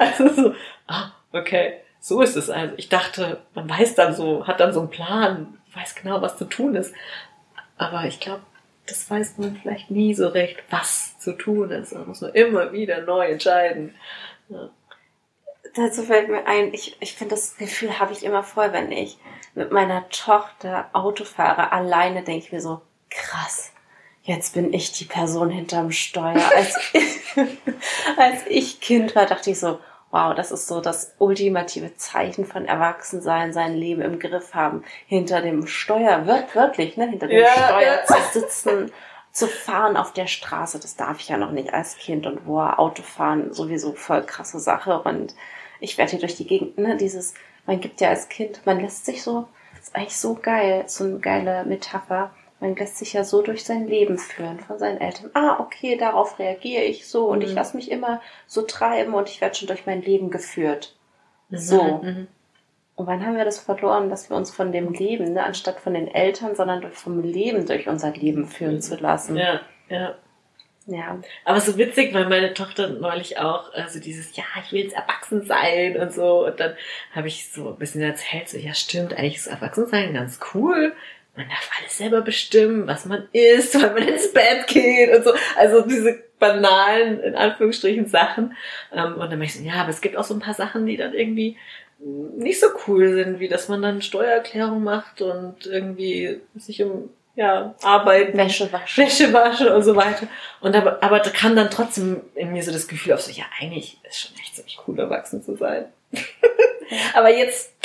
Also so, ah, okay, so ist es. Also ich dachte, man weiß dann so, hat dann so einen Plan, weiß genau, was zu tun ist. Aber ich glaube, das weiß man vielleicht nie so recht, was zu tun ist. Man muss nur immer wieder neu entscheiden. Ja. Dazu fällt mir ein, ich, ich finde, das Gefühl habe ich immer voll, wenn ich mit meiner Tochter Auto fahre. Alleine denke ich mir so, krass, jetzt bin ich die Person hinterm Steuer. Als, als ich Kind war, dachte ich so, wow, das ist so das ultimative Zeichen von Erwachsensein, sein Leben im Griff haben, hinter dem Steuer, wird wörtlich, ne, hinter dem ja, Steuer ja. zu sitzen, zu fahren auf der Straße. Das darf ich ja noch nicht als Kind und wo Autofahren sowieso voll krasse Sache und ich werde hier durch die Gegend, ne, dieses, man gibt ja als Kind, man lässt sich so, ist eigentlich so geil, so eine geile Metapher man lässt sich ja so durch sein Leben führen von seinen Eltern. Ah, okay, darauf reagiere ich so und mhm. ich lasse mich immer so treiben und ich werde schon durch mein Leben geführt. Mhm. So. Mhm. Und wann haben wir das verloren, dass wir uns von dem Leben, ne, anstatt von den Eltern, sondern durch, vom Leben durch unser Leben führen zu lassen? Ja, ja. Ja. Aber so witzig, weil meine Tochter neulich auch, also dieses, ja, ich will jetzt erwachsen sein und so. Und dann habe ich so ein bisschen erzählt, so, ja, stimmt, eigentlich ist Erwachsensein ganz cool man darf alles selber bestimmen, was man isst, wann man ins Bett geht und so. Also diese banalen, in Anführungsstrichen, Sachen. Ähm, und dann möchte ich so, ja, aber es gibt auch so ein paar Sachen, die dann irgendwie nicht so cool sind, wie dass man dann Steuererklärung macht und irgendwie sich um ja, arbeiten, Wäsche waschen. Wäsche waschen und so weiter. Und aber, aber da kam dann trotzdem in mir so das Gefühl auf so, ja, eigentlich ist schon echt ziemlich cool, erwachsen zu sein. aber jetzt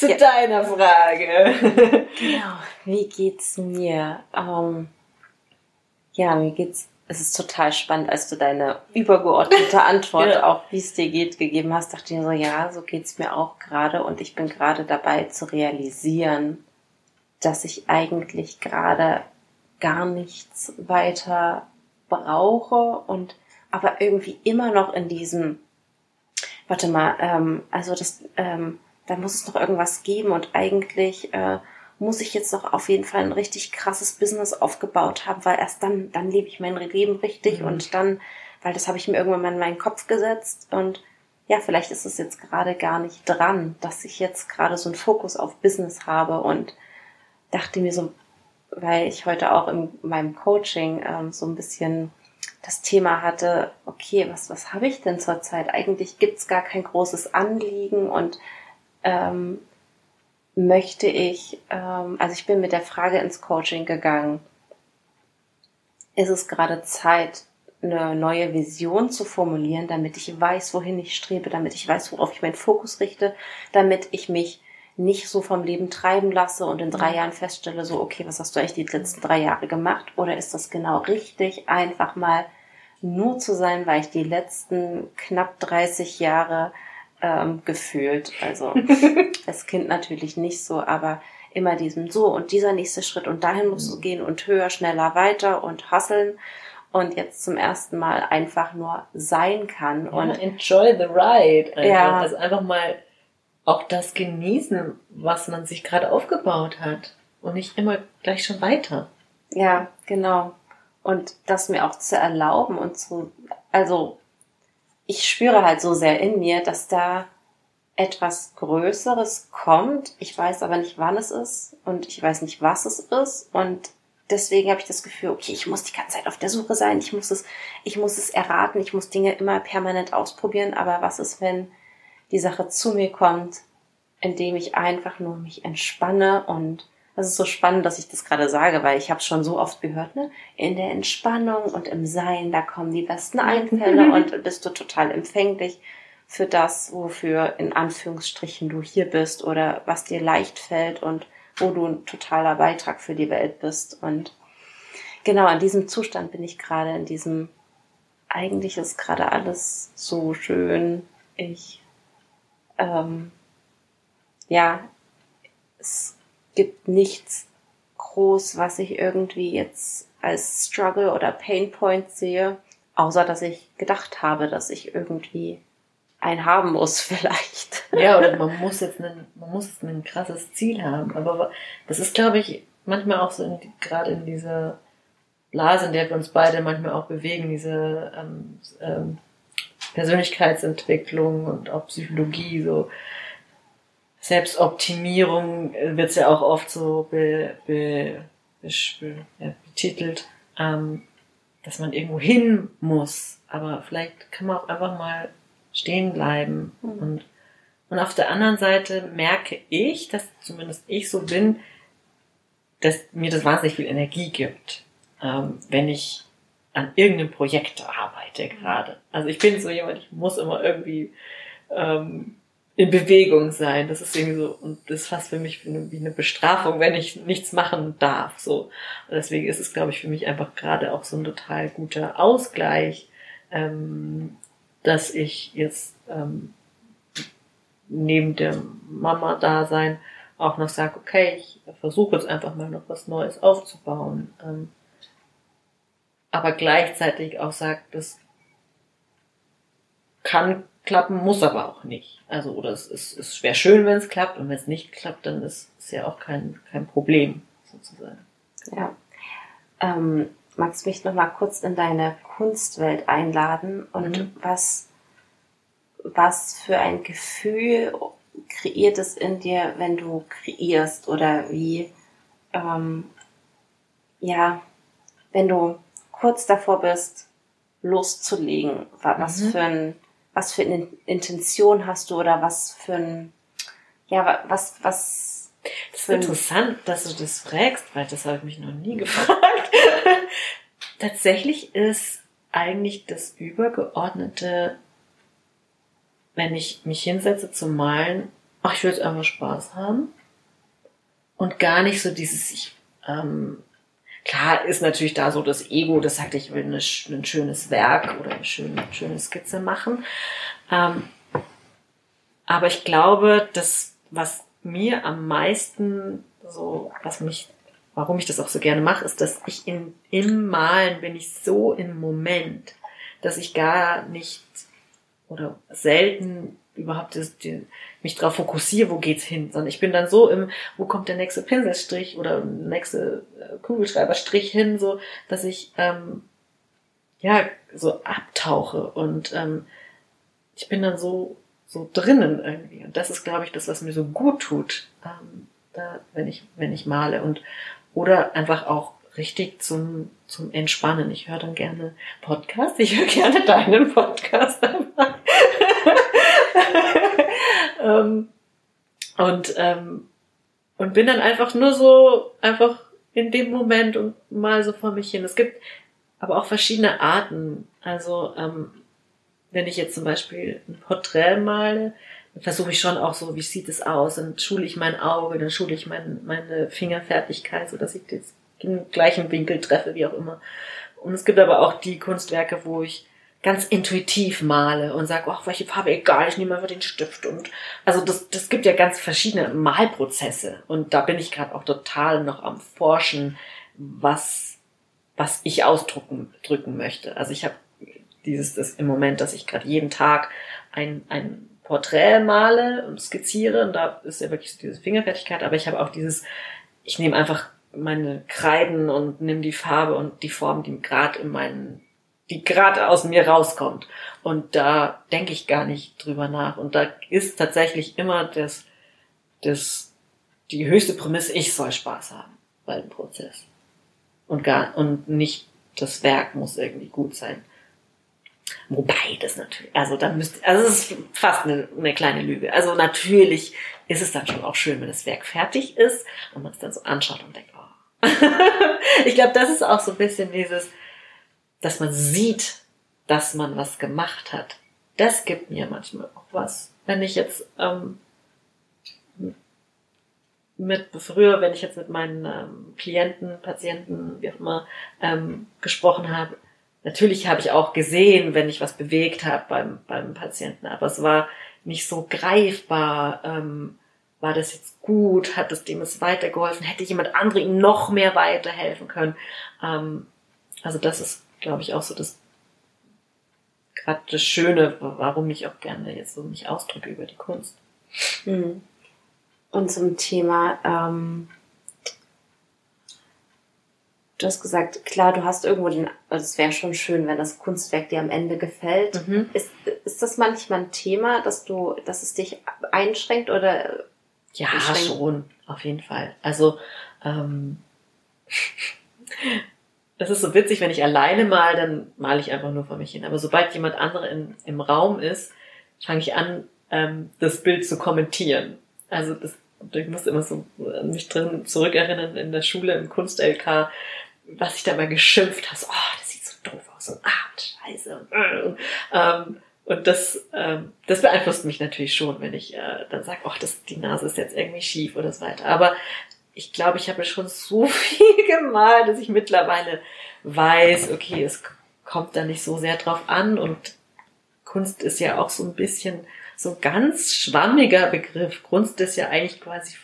zu ja. deiner Frage. genau. Wie geht's mir? Ähm, ja, mir geht's. Es ist total spannend, als du deine übergeordnete Antwort ja. auch, wie es dir geht, gegeben hast. Dachte ich so, ja, so geht's mir auch gerade. Und ich bin gerade dabei zu realisieren, dass ich eigentlich gerade gar nichts weiter brauche und aber irgendwie immer noch in diesem, warte mal, ähm, also das, ähm, da muss es noch irgendwas geben und eigentlich äh, muss ich jetzt noch auf jeden Fall ein richtig krasses Business aufgebaut haben, weil erst dann, dann lebe ich mein Leben richtig mhm. und dann, weil das habe ich mir irgendwann mal in meinen Kopf gesetzt und ja, vielleicht ist es jetzt gerade gar nicht dran, dass ich jetzt gerade so einen Fokus auf Business habe und dachte mir so, weil ich heute auch in meinem Coaching ähm, so ein bisschen das Thema hatte, okay, was, was habe ich denn zurzeit? Eigentlich gibt's gar kein großes Anliegen und ähm, möchte ich, ähm, also ich bin mit der Frage ins Coaching gegangen, ist es gerade Zeit, eine neue Vision zu formulieren, damit ich weiß, wohin ich strebe, damit ich weiß, worauf ich meinen Fokus richte, damit ich mich nicht so vom Leben treiben lasse und in drei Jahren feststelle, so, okay, was hast du eigentlich die letzten drei Jahre gemacht? Oder ist das genau richtig, einfach mal nur zu sein, weil ich die letzten knapp 30 Jahre ähm, gefühlt, also als Kind natürlich nicht so, aber immer diesem so und dieser nächste Schritt und dahin musst du mhm. gehen und höher, schneller, weiter und hasseln und jetzt zum ersten Mal einfach nur sein kann ja, und enjoy the ride. Einfach. Ja. Also einfach mal auch das genießen, was man sich gerade aufgebaut hat und nicht immer gleich schon weiter. Ja, genau. Und das mir auch zu erlauben und zu, also ich spüre halt so sehr in mir, dass da etwas Größeres kommt. Ich weiß aber nicht, wann es ist und ich weiß nicht, was es ist. Und deswegen habe ich das Gefühl, okay, ich muss die ganze Zeit auf der Suche sein, ich muss es, ich muss es erraten, ich muss Dinge immer permanent ausprobieren, aber was ist, wenn die Sache zu mir kommt, indem ich einfach nur mich entspanne und das ist so spannend, dass ich das gerade sage, weil ich habe es schon so oft gehört, ne? In der Entspannung und im Sein, da kommen die besten Einfälle und bist du total empfänglich für das, wofür in Anführungsstrichen du hier bist oder was dir leicht fällt und wo du ein totaler Beitrag für die Welt bist. Und genau in diesem Zustand bin ich gerade, in diesem, eigentlich ist gerade alles so schön. Ich, ähm, ja, es gibt nichts groß, was ich irgendwie jetzt als Struggle oder Pain Point sehe, außer dass ich gedacht habe, dass ich irgendwie einen haben muss vielleicht. Ja, oder man muss jetzt ein, man muss ein krasses Ziel haben. Aber das ist, glaube ich, manchmal auch so in, gerade in dieser Blase, in der wir uns beide manchmal auch bewegen, diese ähm, ähm, Persönlichkeitsentwicklung und auch Psychologie, so Selbstoptimierung wird ja auch oft so be, be, be, ja, betitelt, ähm, dass man irgendwo hin muss. Aber vielleicht kann man auch einfach mal stehen bleiben. Mhm. Und, und auf der anderen Seite merke ich, dass zumindest ich so bin, dass mir das wahnsinnig viel Energie gibt, ähm, wenn ich an irgendeinem Projekt arbeite gerade. Also ich bin so jemand, ich muss immer irgendwie ähm, in Bewegung sein. Das ist irgendwie so, und das ist fast für mich wie eine, Bestrafung, wenn ich nichts machen darf. So. Und deswegen ist es, glaube ich, für mich einfach gerade auch so ein total guter Ausgleich, ähm, dass ich jetzt ähm, neben dem Mama-Dasein auch noch sage, okay, ich versuche jetzt einfach mal noch was Neues aufzubauen. Ähm, aber gleichzeitig auch sagt, das kann klappen, muss aber auch nicht. Also, oder es ist, es wäre schön, wenn es klappt, und wenn es nicht klappt, dann ist es ja auch kein, kein Problem, sozusagen. Ja. Ähm, magst du mich noch mal kurz in deine Kunstwelt einladen und mhm. was, was für ein Gefühl kreiert es in dir, wenn du kreierst oder wie, ähm, ja, wenn du kurz davor bist, loszulegen, was mhm. für ein, was für eine Intention hast du oder was für ein, ja, was, was. Das ist interessant, dass du das fragst, weil das habe ich mich noch nie gefragt. Tatsächlich ist eigentlich das übergeordnete, wenn ich mich hinsetze zu malen, ach, ich will jetzt einfach Spaß haben. Und gar nicht so dieses, ich, ähm, klar ist natürlich da so das Ego, das sagt, ich will eine, ein schönes Werk oder eine schöne, schöne Skizze machen. Ähm, aber ich glaube, das, was mir am meisten so, was mich warum ich das auch so gerne mache, ist, dass ich in, im Malen bin ich so im Moment, dass ich gar nicht oder selten überhaupt das, die, mich darauf fokussiere, wo geht's hin, sondern ich bin dann so im, wo kommt der nächste Pinselstrich oder der nächste äh, Kugelschreiberstrich hin, so, dass ich ähm, ja so abtauche und ähm, ich bin dann so so drinnen irgendwie und das ist, glaube ich, das, was mir so gut tut, ähm, da, wenn ich wenn ich male und oder einfach auch richtig zum, zum Entspannen. Ich höre dann gerne Podcasts. Ich höre gerne deinen Podcast. ähm, und, ähm, und bin dann einfach nur so, einfach in dem Moment und mal so vor mich hin. Es gibt aber auch verschiedene Arten. Also ähm, wenn ich jetzt zum Beispiel ein Porträt male, dann versuche ich schon auch so, wie sieht es aus? Dann schule ich mein Auge, dann schule ich mein, meine Fingerfertigkeit, so dass ich das im gleichen Winkel treffe, wie auch immer. Und es gibt aber auch die Kunstwerke, wo ich ganz intuitiv male und sage, ach, welche Farbe, egal, ich nehme einfach den Stift und also das, das gibt ja ganz verschiedene Malprozesse und da bin ich gerade auch total noch am Forschen, was was ich ausdrücken drücken möchte. Also ich habe dieses das im Moment, dass ich gerade jeden Tag ein, ein Porträt male und skizziere und da ist ja wirklich diese Fingerfertigkeit, aber ich habe auch dieses, ich nehme einfach meine Kreiden und nehme die Farbe und die Form, die gerade in meinen, die gerade aus mir rauskommt. Und da denke ich gar nicht drüber nach. Und da ist tatsächlich immer das, das, die höchste Prämisse, ich soll Spaß haben bei dem Prozess und gar und nicht das Werk muss irgendwie gut sein. Wobei das natürlich, also dann müsste, also es ist fast eine, eine kleine Lüge. Also natürlich ist es dann schon auch schön, wenn das Werk fertig ist und man es dann so anschaut und denkt, oh. ich glaube, das ist auch so ein bisschen dieses, dass man sieht, dass man was gemacht hat. Das gibt mir manchmal auch was. Wenn ich jetzt ähm, mit früher, wenn ich jetzt mit meinen ähm, Klienten, Patienten, wie auch immer, ähm, gesprochen habe, natürlich habe ich auch gesehen, wenn ich was bewegt habe beim, beim Patienten, aber es war nicht so greifbar. Ähm, war das jetzt gut? Hat es dem es weitergeholfen? Hätte jemand andere ihm noch mehr weiterhelfen können? Ähm, also das ist, glaube ich, auch so das gerade das Schöne, warum ich auch gerne jetzt so mich ausdrücke über die Kunst. Mhm. Und zum Thema, ähm, du hast gesagt, klar, du hast irgendwo den, also es wäre schon schön, wenn das Kunstwerk dir am Ende gefällt. Mhm. Ist, ist das manchmal ein Thema, dass du, dass es dich einschränkt oder? Ja, schon, auf jeden Fall. Also, ähm, das ist so witzig, wenn ich alleine mal, dann male ich einfach nur vor mich hin. Aber sobald jemand andere in, im Raum ist, fange ich an, ähm, das Bild zu kommentieren. Also das, ich muss immer so an mich drin zurückerinnern in der Schule im Kunst-LK, was ich da mal geschimpft habe. So, oh, das sieht so doof aus und ah, scheiße. Und, äh, ähm, und das, ähm, das beeinflusst mich natürlich schon, wenn ich äh, dann sage, ach, das, die Nase ist jetzt irgendwie schief oder so weiter. Aber ich glaube, ich habe schon so viel gemalt, dass ich mittlerweile weiß, okay, es kommt da nicht so sehr drauf an und Kunst ist ja auch so ein bisschen so ganz schwammiger Begriff. Kunst ist ja eigentlich quasi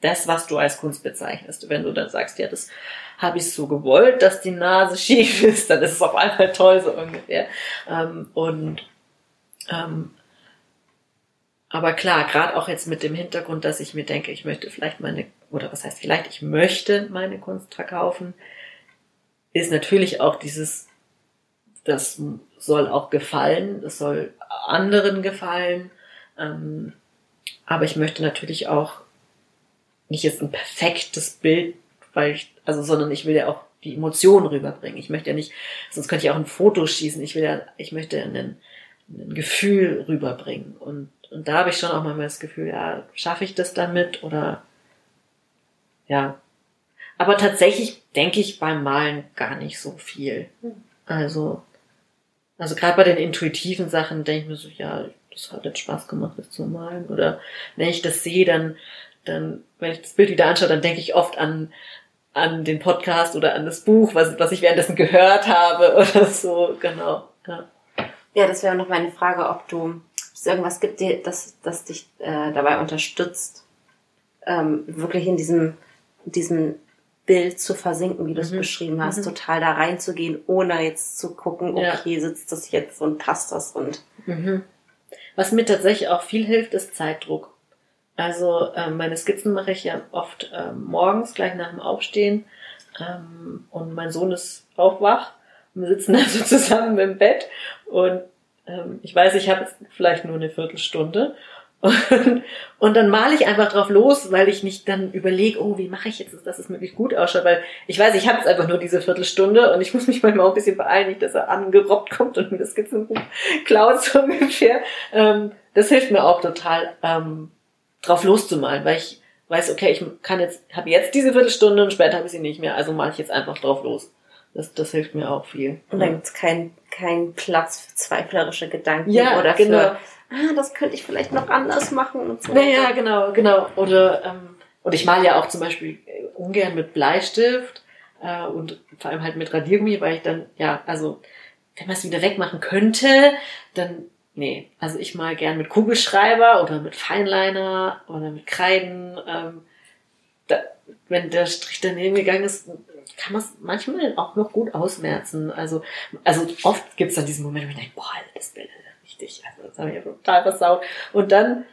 das, was du als Kunst bezeichnest. Wenn du dann sagst, ja, das habe ich so gewollt, dass die Nase schief ist, dann ist es auf einmal toll, so ungefähr. Ähm, und ähm, aber klar, gerade auch jetzt mit dem Hintergrund, dass ich mir denke, ich möchte vielleicht meine, oder was heißt vielleicht, ich möchte meine Kunst verkaufen, ist natürlich auch dieses, das soll auch gefallen, es soll anderen gefallen. Ähm, aber ich möchte natürlich auch nicht jetzt ein perfektes Bild, weil ich, also, sondern ich will ja auch die Emotionen rüberbringen. Ich möchte ja nicht, sonst könnte ich auch ein Foto schießen. Ich will ja, ich möchte ein, ein Gefühl rüberbringen. Und, und da habe ich schon auch mal das Gefühl, ja, schaffe ich das damit oder, ja. Aber tatsächlich denke ich beim Malen gar nicht so viel. Hm. Also, also gerade bei den intuitiven Sachen denke ich mir so, ja, das hat jetzt Spaß gemacht, das zu malen. Oder wenn ich das sehe, dann, dann, wenn ich das Bild wieder anschaue, dann denke ich oft an, an den Podcast oder an das Buch, was, was ich währenddessen gehört habe oder so, genau. Ja, ja das wäre noch meine Frage, ob du es irgendwas gibt, das, das dich äh, dabei unterstützt, ähm, wirklich in diesem, diesem Bild zu versinken, wie du es mhm. beschrieben hast, mhm. total da reinzugehen, ohne jetzt zu gucken, okay, ja. sitzt das jetzt und passt das und. Mhm. Was mir tatsächlich auch viel hilft, ist Zeitdruck. Also ähm, meine Skizzen mache ich ja oft ähm, morgens, gleich nach dem Aufstehen. Ähm, und mein Sohn ist auch wach. Und wir sitzen also zusammen im Bett. Und ähm, ich weiß, ich habe jetzt vielleicht nur eine Viertelstunde. Und, und dann male ich einfach drauf los, weil ich nicht dann überlege, oh, wie mache ich jetzt, dass es möglichst gut ausschaut, weil ich weiß, ich habe jetzt einfach nur diese Viertelstunde und ich muss mich manchmal auch ein bisschen beeilen, nicht, dass er angerobbt kommt und mir das Skizzenbuch klaut so ungefähr. Ähm, das hilft mir auch total, ähm, drauf loszumalen, weil ich weiß, okay, ich kann jetzt, habe jetzt diese Viertelstunde und später habe ich sie nicht mehr, also male ich jetzt einfach drauf los. Das, das hilft mir auch viel. Und dann gibt's keinen kein Platz für zweiflerische Gedanken Ja, oder genau. für, ah, das könnte ich vielleicht noch anders machen und so. Naja, genau, genau. Oder ähm, und ich male ja auch zum Beispiel äh, ungern mit Bleistift äh, und vor allem halt mit Radiergummi, weil ich dann, ja, also wenn man es wieder wegmachen könnte, dann nee. Also ich mal gern mit Kugelschreiber oder mit Feinliner oder mit Kreiden. Ähm, da, wenn der Strich daneben gegangen ist, kann man es manchmal auch noch gut ausmerzen. Also, also oft gibt es dann diesen Moment, wo ich denke, boah, das Bild richtig, also das habe ich total versaut. Und dann,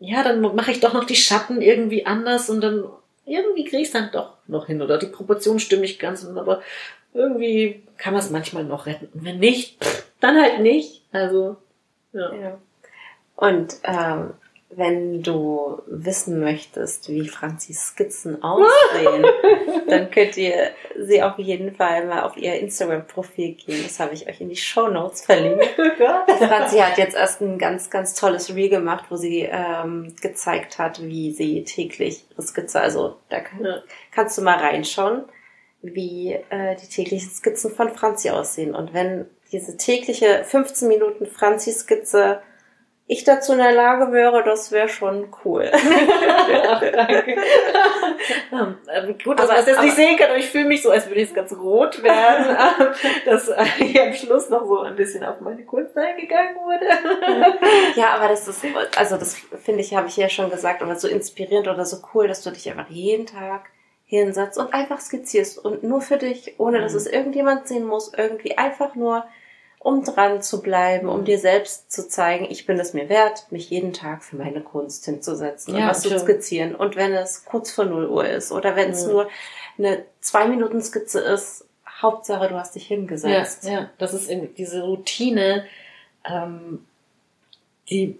ja, dann mache ich doch noch die Schatten irgendwie anders und dann irgendwie kriege ich es dann doch noch hin. Oder die Proportion stimmt nicht ganz, aber irgendwie kann man es manchmal noch retten. Und wenn nicht, dann halt nicht. Also, ja. Ja. Und ähm, wenn du wissen möchtest, wie Franzis Skizzen aussehen, dann könnt ihr sie auf jeden Fall mal auf ihr Instagram-Profil gehen. Das habe ich euch in die Show Notes verlinkt. Franzi hat jetzt erst ein ganz, ganz tolles Reel gemacht, wo sie ähm, gezeigt hat, wie sie täglich ihre Skizze, also da kann, Ja. kannst du mal reinschauen, wie äh, die täglichen Skizzen von Franzi aussehen. Und wenn diese tägliche 15 Minuten Franzi-Skizze ich dazu in der Lage wäre, das wäre schon cool. Ach, danke. Ähm, ähm, gut, dass Aber- man es jetzt nicht sehen kann, aber ich fühle mich so, als würde ich jetzt ganz rot werden, dass äh, hier am Schluss noch so ein bisschen auf meine Kunst eingegangen wurde. Ja, aber das ist, also das finde ich, habe ich ja schon gesagt, aber so inspirierend oder so cool, dass du dich einfach jeden Tag hinsetzt und einfach skizzierst und nur für dich, ohne dass Mhm. es irgendjemand sehen muss, irgendwie einfach nur, um dran zu bleiben, um Mhm. dir selbst zu zeigen, ich bin es mir wert, mich jeden Tag für meine Kunst hinzusetzen und Ja, was zu schön. skizzieren. Und wenn es kurz vor 0 Uhr ist oder wenn es Mhm. nur eine zwei Minuten Skizze ist, Hauptsache du hast dich Ja, hingesetzt. ja, das ist diese Routine, ähm, die,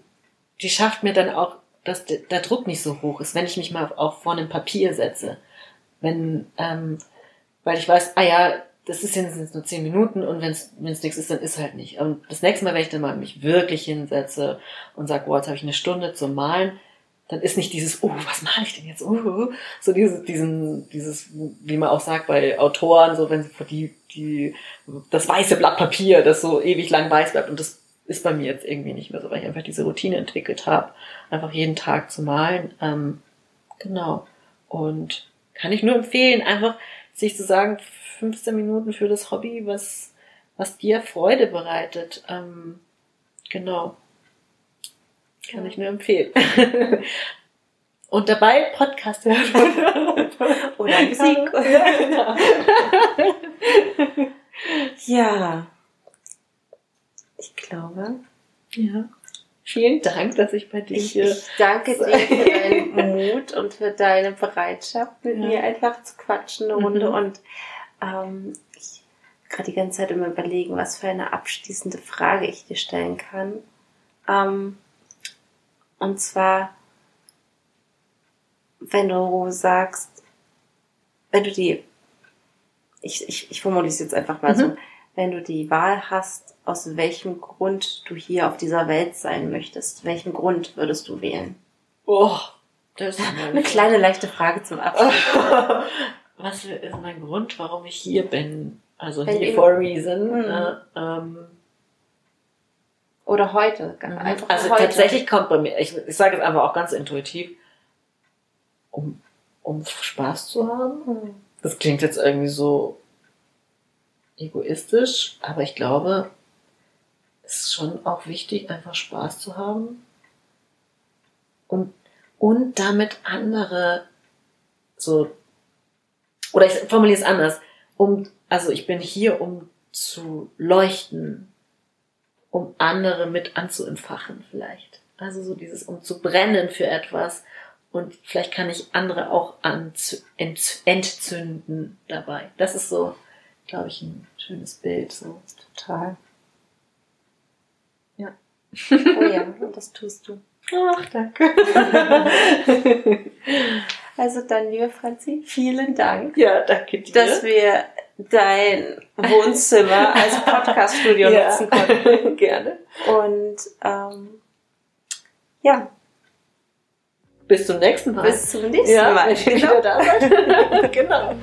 die schafft mir dann auch, dass der, der Druck nicht so hoch ist, wenn ich mich mal auch vor einem Papier setze. Wenn, ähm, weil ich weiß, ah ja, das ist jetzt nur zehn Minuten und wenn es nichts ist, dann ist halt nicht. Und das nächste Mal, wenn ich dann mal mich wirklich hinsetze und sage, boah, jetzt habe ich eine Stunde zum Malen, dann ist nicht dieses, oh, was male ich denn jetzt? Uh, so dieses, diesen, dieses, wie man auch sagt bei Autoren, so wenn sie vor die, die, das weiße Blatt Papier, das so ewig lang weiß bleibt. Und das ist bei mir jetzt irgendwie nicht mehr so, weil ich einfach diese Routine entwickelt habe, einfach jeden Tag zu malen. Ähm, genau. Und kann ich nur empfehlen, einfach sich zu sagen, 15 Minuten für das Hobby, was, was dir Freude bereitet. Ähm, genau. Kann Ja. ich nur empfehlen. Und dabei Podcast hören. Oder Musik. Ja, genau. Ja. Ich glaube. ja. Vielen Dank, dass ich bei dir Ich, hier. ich danke dir für deinen Mut und für deine Bereitschaft, mit Ja. mir einfach zu quatschen eine Runde. Mhm. Und ähm, ich gerade die ganze Zeit immer überlegen, was für eine abschließende Frage ich dir stellen kann. Ähm, und zwar, wenn du sagst, wenn du die, ich, ich, ich formuliere es jetzt einfach mal Mhm. so, wenn du die Wahl hast, aus welchem Grund du hier auf dieser Welt sein möchtest, welchen Grund würdest du wählen? Oh, das ist Eine kleine leichte Frage zum Abschluss. Was ist mein Grund, warum ich hier bin? Also Wenn hier du- for a reason. Mhm. Äh, ähm, Oder heute, ganz einfach also heute. tatsächlich kommt bei mir, ich, ich sage es einfach auch ganz intuitiv, um, um Spaß zu haben. Hm. Das klingt jetzt irgendwie so egoistisch, aber ich glaube, es ist schon auch wichtig, einfach Spaß zu haben und, und damit andere so, oder ich formuliere es anders, um, also ich bin hier, um zu leuchten, um andere mit anzuentfachen vielleicht. Also so dieses, um zu brennen für etwas und vielleicht kann ich andere auch entzünden dabei. Das ist so, glaube ich, ein schönes Bild. So. Total. Oh ja, und das tust du. Ach, danke. Also dann, liebe Franzi, vielen Dank, ja, danke dir. dass wir dein Wohnzimmer als Podcaststudio Ja. nutzen konnten. Gerne. Und ähm, ja, Bis zum nächsten Mal. bis genau. zum nächsten ja, Mal. wenn ihr wieder da seid. genau.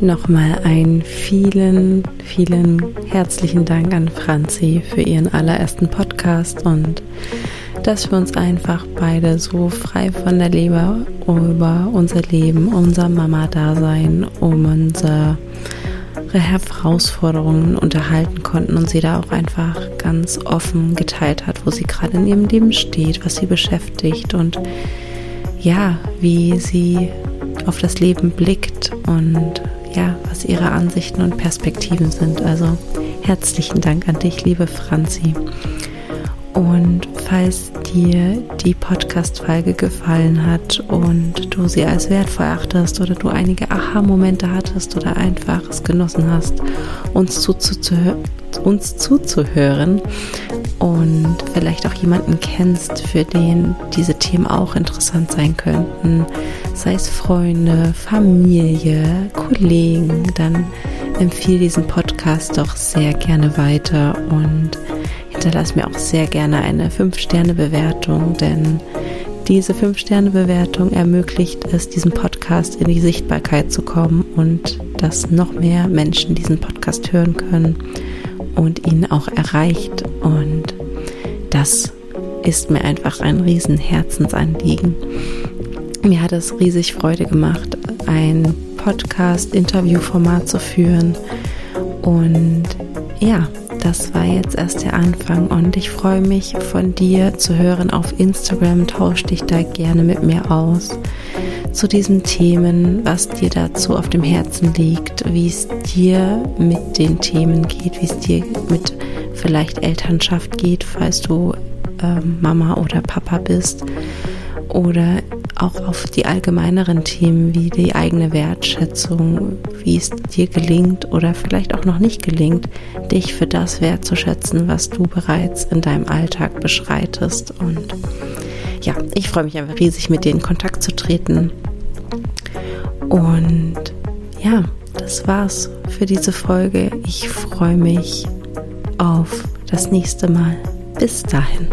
Nochmal einen vielen, vielen herzlichen Dank an Franzi für ihren allerersten Podcast und dass wir uns einfach beide so frei von der Leber über unser Leben, unser Mama-Dasein, um unsere Herausforderungen unterhalten konnten und sie da auch einfach ganz offen geteilt hat, wo sie gerade in ihrem Leben steht, was sie beschäftigt und ja, wie sie auf das Leben blickt und ja, was ihre Ansichten und Perspektiven sind. Also herzlichen Dank an dich, liebe Franzi. Und falls dir die Podcast-Folge gefallen hat und du sie als wertvoll achtest oder du einige Aha-Momente hattest oder einfach es genossen hast, uns zuzuhören, uns zuzuhören und vielleicht auch jemanden kennst, für den diese Themen auch interessant sein könnten, sei es Freunde, Familie, Kollegen, dann empfehle diesen Podcast doch sehr gerne weiter und hinterlass mir auch sehr gerne eine 5-Sterne-Bewertung, denn diese 5-Sterne-Bewertung ermöglicht es, diesem Podcast in die Sichtbarkeit zu kommen und dass noch mehr Menschen diesen Podcast hören können und ihn auch erreicht. Und das ist mir einfach ein riesen Herzensanliegen. Mir hat es riesig Freude gemacht, ein Podcast-Interview-Format zu führen. Und ja, das war jetzt erst der Anfang und ich freue mich von dir zu hören auf Instagram. Tausch dich da gerne mit mir aus zu diesen Themen, was dir dazu auf dem Herzen liegt, wie es dir mit den Themen geht, wie es dir mit vielleicht Elternschaft geht, falls du äh, Mama oder Papa bist oder auch auf die allgemeineren Themen wie die eigene Wertschätzung, wie es dir gelingt oder vielleicht auch noch nicht gelingt, dich für das wertzuschätzen, was du bereits in deinem Alltag beschreitest. Und ja, ich freue mich einfach riesig, mit dir in Kontakt zu treten. Und ja, das war's für diese Folge. Ich freue mich auf das nächste Mal. Bis dahin.